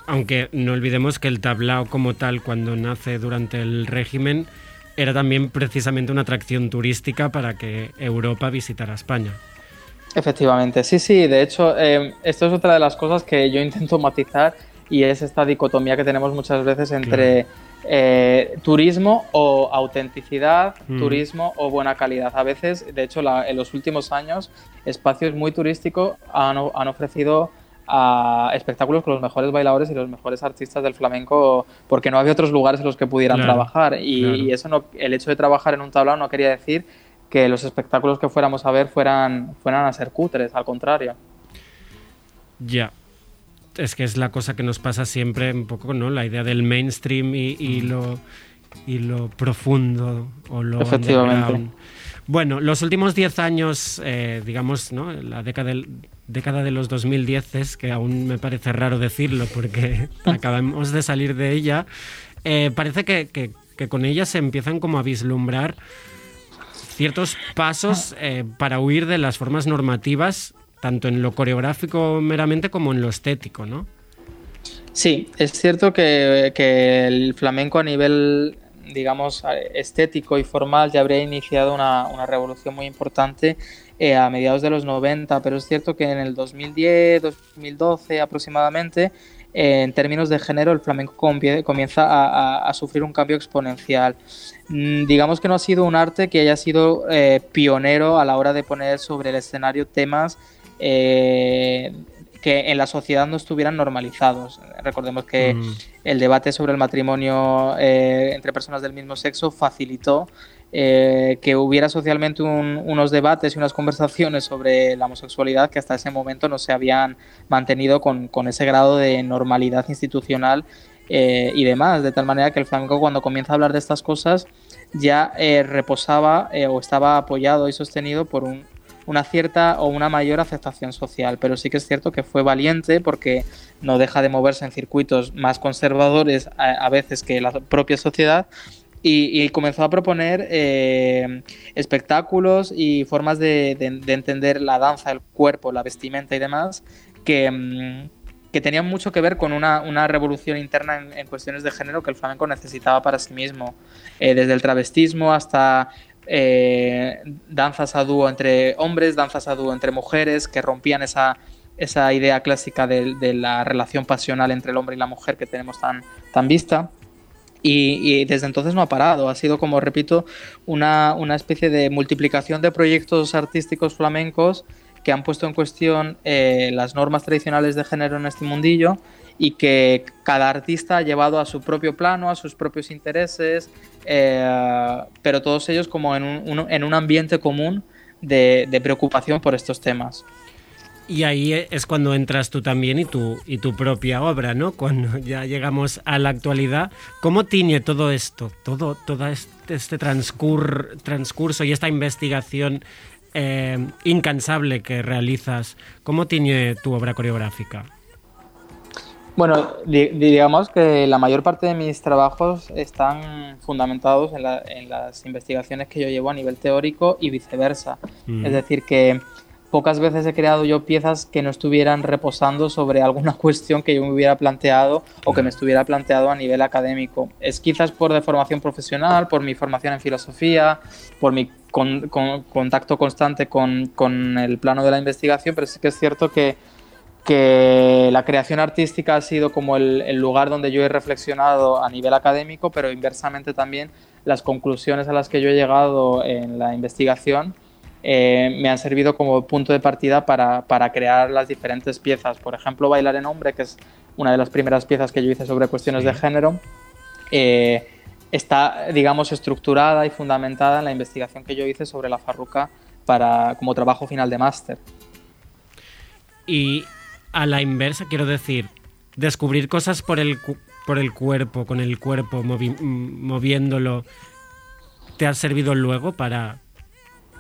Aunque no olvidemos que el tablao como tal, cuando nace durante el régimen, era también precisamente una atracción turística para que Europa visitara España. Efectivamente, sí, sí, de hecho, eh, esto es otra de las cosas que yo intento matizar y es esta dicotomía que tenemos muchas veces entre eh, turismo o autenticidad, Mm. turismo o buena calidad. A veces, de hecho, la- en los últimos años, espacios muy turísticos han, han ofrecido a espectáculos con los mejores bailadores y los mejores artistas del flamenco porque no había otros lugares en los que pudieran Claro, trabajar y, claro. y eso no, el hecho de trabajar en un tablao no quería decir que los espectáculos que fuéramos a ver fueran, fueran a ser cutres, al contrario. Ya. Es que es la cosa que nos pasa siempre un poco, ¿no? La idea del mainstream y, y lo, y lo profundo o lo Efectivamente. Bueno, los últimos 10 años, eh, digamos, ¿no? La década, del- década de los 2010 es que aún me parece raro decirlo porque acabamos de salir de ella. eh, parece que, que- que con ella se empiezan como a vislumbrar ciertos pasos eh, para huir de las formas normativas, tanto en lo coreográfico meramente como en lo estético, ¿no? Sí, es cierto que, que el flamenco a nivel, digamos, estético y formal ya habría iniciado una, una revolución muy importante eh, a mediados de los 90, pero es cierto que en el 2010, 2012 aproximadamente, eh, en términos de género, el flamenco comienza a, a- a sufrir un cambio exponencial. Mm, Digamos que no ha sido un arte que haya sido eh, pionero a la hora de poner sobre el escenario temas que en la sociedad no estuvieran normalizados. Recordemos que Mm. el debate sobre el matrimonio eh, entre personas del mismo sexo facilitó eh, que hubiera socialmente un- unos debates y unas conversaciones sobre la homosexualidad que hasta ese momento no se habían mantenido con, ese grado de normalidad institucional eh, y demás, de tal manera que el flamenco cuando comienza a hablar de estas cosas ya eh, reposaba o estaba apoyado y sostenido por un, una cierta o una mayor aceptación social, pero sí que es cierto que fue valiente porque no deja de moverse en circuitos más conservadores a veces que la propia sociedad y, comenzó a proponer eh, espectáculos y formas de, de- de entender la danza, el cuerpo, la vestimenta y demás que, mm, que tenían mucho que ver con una, una revolución interna en, en cuestiones de género que el flamenco necesitaba para sí mismo, Eh, desde el travestismo hasta eh, danzas a dúo entre hombres, danzas a dúo entre mujeres, que rompían esa, esa idea clásica de, de la relación pasional entre el hombre y la mujer que tenemos tan, tan vista. Y, desde entonces no ha parado. Ha sido, como repito, una, una especie de multiplicación de proyectos artísticos flamencos que han puesto en cuestión eh, las normas tradicionales de género en este mundillo y que cada artista ha llevado a su propio plano, a sus propios intereses, eh, pero todos ellos como en un, un- en un ambiente común de, de preocupación por estos temas. Y ahí es cuando entras tú también y tu, y tu propia obra, ¿no? Cuando ya llegamos a la actualidad. ¿Cómo tiñe todo esto, todo, todo este, este transcur- transcurso y esta investigación eh, incansable que realizas? ¿Cómo tiñe tu obra coreográfica? Bueno, di- digamos que la mayor parte de mis trabajos están fundamentados en, la- en las investigaciones que yo llevo a nivel teórico y viceversa. Mm. Es decir, que pocas veces he creado yo piezas que no estuvieran reposando sobre alguna cuestión que yo me hubiera planteado o que me estuviera planteado a nivel académico. Es quizás por deformación profesional, por mi formación en filosofía, por mi con- con- contacto constante con, el plano de la investigación, pero sí que es cierto que la creación artística ha sido como el lugar donde yo he reflexionado a nivel académico, pero inversamente también las conclusiones a las que yo he llegado en la investigación eh, me han servido como punto de partida para, para crear las diferentes piezas. Por ejemplo, Bailar en Hombre, que es una de las primeras piezas que yo hice sobre cuestiones de género, eh, está, digamos, estructurada y fundamentada en la investigación que yo hice sobre la farruca para, como trabajo final de máster. Y a la inversa, quiero decir, descubrir cosas por el, cu- por el cuerpo, con el cuerpo, movi- moviéndolo, ¿te ha servido luego para,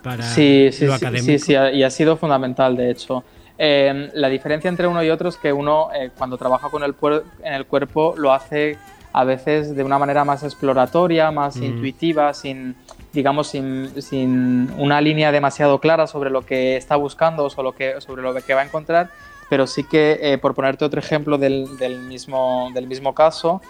para Sí, sí, lo sí, académico? sí, sí, y ha sido fundamental, de hecho. Eh, la diferencia entre uno y otro es que uno eh, cuando trabaja con el en el cuerpo lo hace a veces de una manera más exploratoria, más intuitiva, sin digamos sin, sin, una línea demasiado clara sobre lo que está buscando o sobre lo que, sobre lo que va a encontrar, pero sí que eh, por ponerte otro ejemplo del, del, mismo, del mismo caso,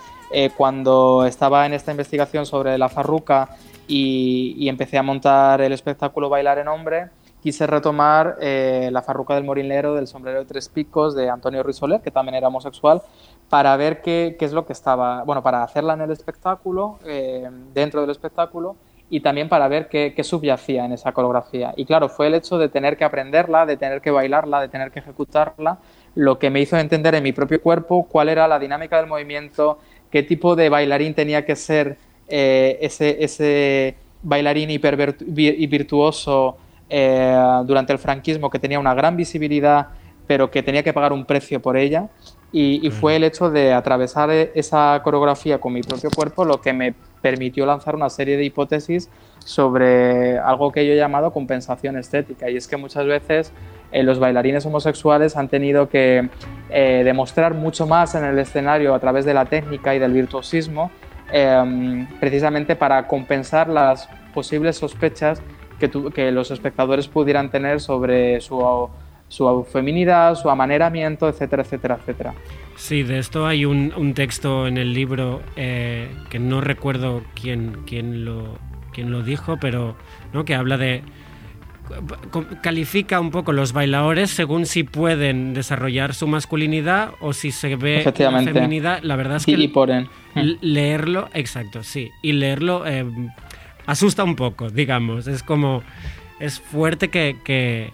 cuando estaba en esta investigación sobre la farruca y, empecé a montar el espectáculo Bailar en Hombre, quise retomar eh, la farruca del morinero del sombrero de tres picos de Antonio Risoler, que también era homosexual, para ver qué, qué es lo que estaba, bueno, para hacerla en el espectáculo, eh, dentro del espectáculo, y también para ver qué, qué, subyacía en esa coreografía. Y claro, fue el hecho de tener que aprenderla, de tener que bailarla, de tener que ejecutarla, lo que me hizo entender en mi propio cuerpo cuál era la dinámica del movimiento, qué tipo de bailarín tenía que ser eh, ese, ese bailarín hiper y virtuoso eh, durante el franquismo que tenía una gran visibilidad, pero que tenía que pagar un precio por ella. Y, fue el hecho de atravesar e, esa coreografía con mi propio cuerpo lo que me permitió lanzar una serie de hipótesis sobre algo que yo he llamado compensación estética. Y es que muchas veces eh, los bailarines homosexuales han tenido que eh, demostrar mucho más en el escenario a través de la técnica y del virtuosismo, precisamente para compensar las posibles sospechas que, los espectadores pudieran tener sobre su, su feminidad, su amaneramiento, etcétera, etcétera, etcétera. Sí, de esto hay un, texto en el libro eh, que no recuerdo quién, quién, lo, quién lo dijo, pero ¿no? que habla de califica un poco los bailadores según si pueden desarrollar su masculinidad o si se ve la feminidad. La verdad es que y leerlo, exacto, sí, y leerlo eh, asusta un poco, digamos. Es como. Es fuerte que.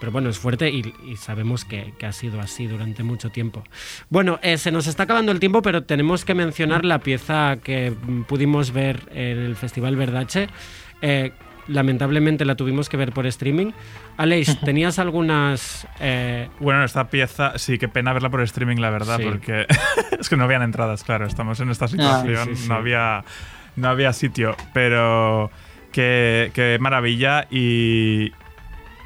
pero bueno, es fuerte y, sabemos que, ha sido así durante mucho tiempo. Bueno, eh, se nos está acabando el tiempo, pero tenemos que mencionar la pieza que pudimos ver en el Festival Verdache. Eh, lamentablemente la tuvimos que ver por streaming. Aleix, ¿tenías algunas...? Eh, bueno, esta pieza, sí, qué pena verla por streaming, la verdad, porque es que no habían entradas, claro, estamos en esta ah, situación, no había no había sitio, pero qué, maravilla y,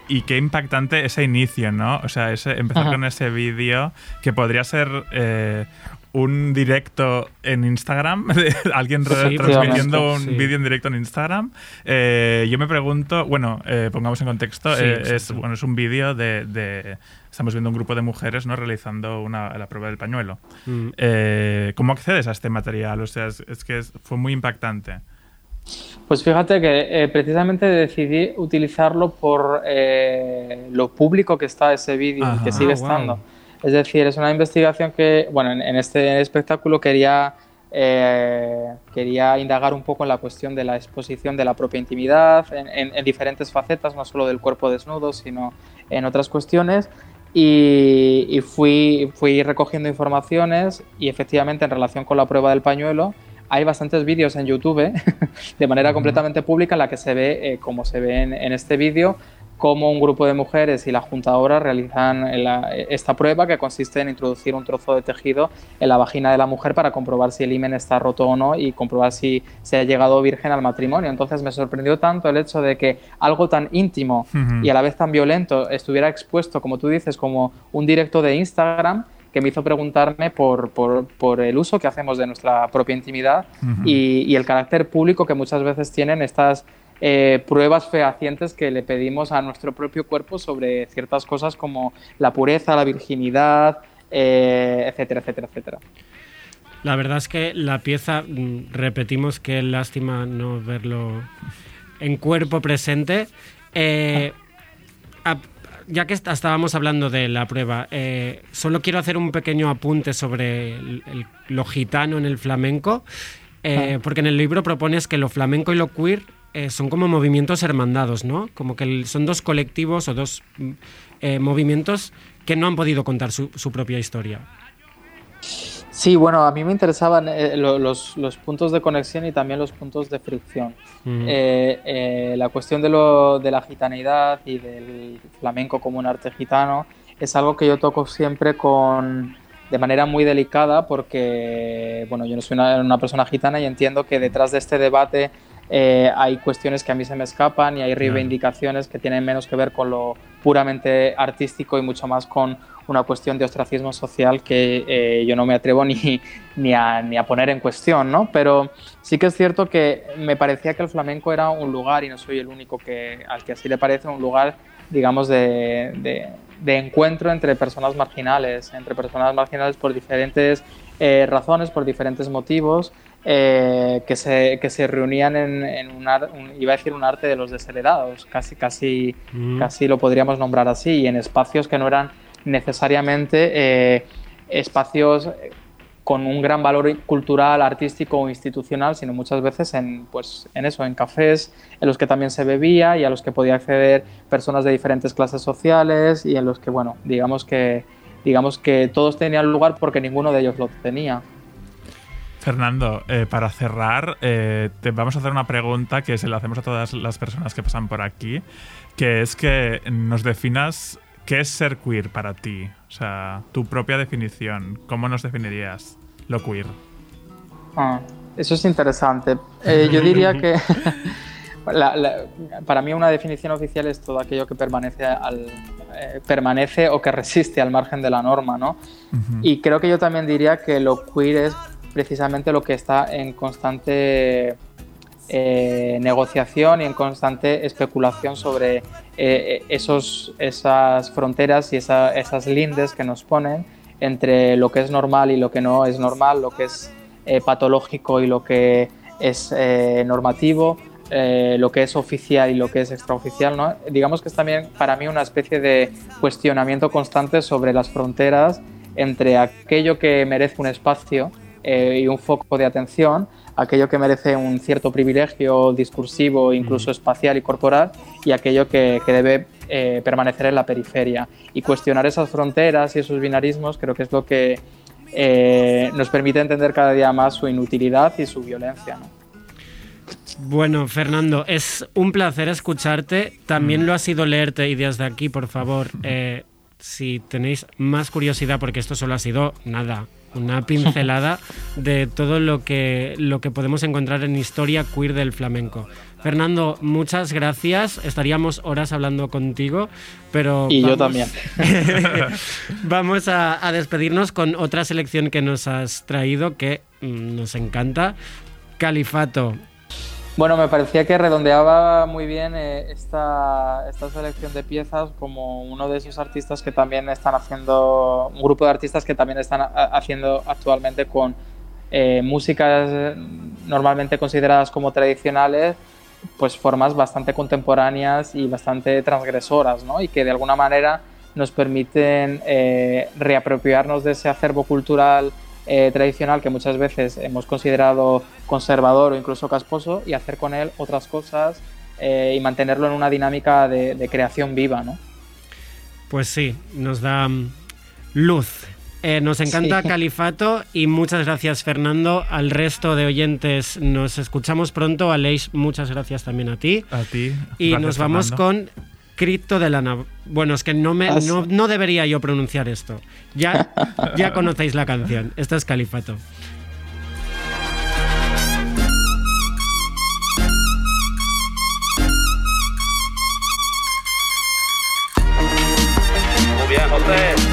y qué impactante ese inicio, ¿no? O sea, ese, empezar con ese vídeo que podría ser eh, un directo en Instagram, alguien transmitiendo un vídeo en directo en Instagram. Eh, yo me pregunto, bueno, eh, pongamos en contexto, es, bueno, es un vídeo de, Estamos viendo un grupo de mujeres ¿no? realizando una, la prueba del pañuelo. Mm. ¿Cómo accedes a este material? O sea, es, que fue muy impactante. Pues fíjate que precisamente decidí utilizarlo por lo público que está ese vídeo, que sigue ah, estando. Es decir, es una investigación que, bueno, en, este espectáculo quería, eh, quería indagar un poco en la cuestión de la exposición de la propia intimidad, en, diferentes facetas, no solo del cuerpo desnudo, sino en otras cuestiones. Y, fui, fui recogiendo informaciones y efectivamente en relación con la prueba del pañuelo, hay bastantes vídeos en YouTube de manera completamente pública en la que se ve, eh, como se ve en, en este vídeo, cómo un grupo de mujeres y la juntadora realizan esta prueba que consiste en introducir un trozo de tejido en la vagina de la mujer para comprobar si el himen está roto o no y comprobar si se ha llegado virgen al matrimonio. Entonces me sorprendió tanto el hecho de que algo tan íntimo y a la vez tan violento estuviera expuesto, como tú dices, como un directo de Instagram que me hizo preguntarme por, por, el uso que hacemos de nuestra propia intimidad y, y, el carácter público que muchas veces tienen estas eh, pruebas fehacientes que le pedimos a nuestro propio cuerpo sobre ciertas cosas como la pureza, la virginidad, eh, etcétera, etcétera, etcétera. La verdad es que la pieza, mm, repetimos que lástima no verlo en cuerpo presente. Eh, ya que estábamos hablando de la prueba, solo quiero hacer un pequeño apunte sobre lo gitano en el flamenco, porque en el libro propones que lo flamenco y lo queer eh, son como movimientos hermandados, ¿no? Como que son dos colectivos o dos mm, eh, movimientos que no han podido contar su, propia historia. Sí, bueno, a mí me interesaban eh, los, puntos de conexión y también los puntos de fricción. la cuestión de, lo, de la gitaneidad y del flamenco como un arte gitano es algo que yo toco siempre con, de manera muy delicada porque, bueno, yo no soy una persona gitana y entiendo que detrás de este debate eh, hay cuestiones que a mí se me escapan y hay reivindicaciones que tienen menos que ver con lo puramente artístico y mucho más con una cuestión de ostracismo social que eh, yo no me atrevo ni, ni, a, ni, a, poner en cuestión, ¿no? Pero sí que es cierto que me parecía que el flamenco era un lugar, y no soy el único que, al que así le parece, un lugar, digamos, de, de, de encuentro entre personas marginales, entre personas marginales por diferentes eh, razones, por diferentes motivos, eh, que, se, que se reunían en, en un, un, iba a decir un arte de los desheredados, casi, casi, mm. casi lo podríamos nombrar así, y en espacios que no eran necesariamente eh, espacios con un gran valor cultural, artístico o institucional, sino muchas veces en, pues, en eso, en cafés en los que también se bebía y a los que podía acceder personas de diferentes clases sociales y en los que, bueno, digamos que, digamos que todos tenían lugar porque ninguno de ellos lo tenía. Fernando, eh, para cerrar, eh, te vamos a hacer una pregunta que se la hacemos a todas las personas que pasan por aquí, que es que nos definas qué es ser queer para ti, o sea, tu propia definición, ¿cómo nos definirías lo queer? Ah, eso es interesante. Eh, yo diría que la, la, para mí una definición oficial es todo aquello que permanece, al, eh, permanece o que resiste al margen de la norma, ¿no? Uh -huh. Y creo que yo también diría que lo queer es precisamente lo que está en constante eh, negociación y en constante especulación sobre eh, esos, esas fronteras y esa, esas lindes que nos ponen entre lo que es normal y lo que no es normal, lo que es eh, patológico y lo que es normativo, lo que es oficial y lo que es extraoficial. ¿no? Digamos que es también para mí una especie de cuestionamiento constante sobre las fronteras entre aquello que merece un espacio y un foco de atención aquello que merece un cierto privilegio discursivo, incluso espacial y corporal, y aquello que, que debe eh, permanecer en la periferia. Y cuestionar esas fronteras y esos binarismos creo que es lo que eh, nos permite entender cada día más su inutilidad y su violencia. ¿no? Bueno, Fernando, es un placer escucharte. También mm. lo ha sido leerte y desde aquí, por favor, eh, si tenéis más curiosidad, porque esto solo ha sido nada, una pincelada de todo lo que, lo que podemos encontrar en historia queer del flamenco. Fernando, muchas gracias. Estaríamos horas hablando contigo, pero... Y vamos, yo también. vamos a, a, despedirnos con otra selección que nos has traído que mm, nos encanta. Califato. Bueno, me parecía que redondeaba muy bien eh, esta, esta, selección de piezas como uno de esos artistas que también están haciendo, un grupo de artistas que también están haciendo actualmente con eh, músicas normalmente consideradas como tradicionales, pues formas bastante contemporáneas y bastante transgresoras, ¿no? Y que de alguna manera nos permiten eh, reapropiarnos de ese acervo cultural eh, tradicional que muchas veces hemos considerado conservador o incluso casposo y hacer con él otras cosas eh, y mantenerlo en una dinámica de, de, creación viva, ¿no? Pues sí, nos da um, luz. Eh, nos encanta sí. Califato y muchas gracias Fernando. Al resto de oyentes nos escuchamos pronto. Aleix, muchas gracias también a ti. A ti. Y gracias, nos vamos Fernando. con escrito de la Bueno, es que no, me, ah, no, debería yo pronunciar esto. Ya, ya conocéis la canción. Esto es Califato. Muy bien, José.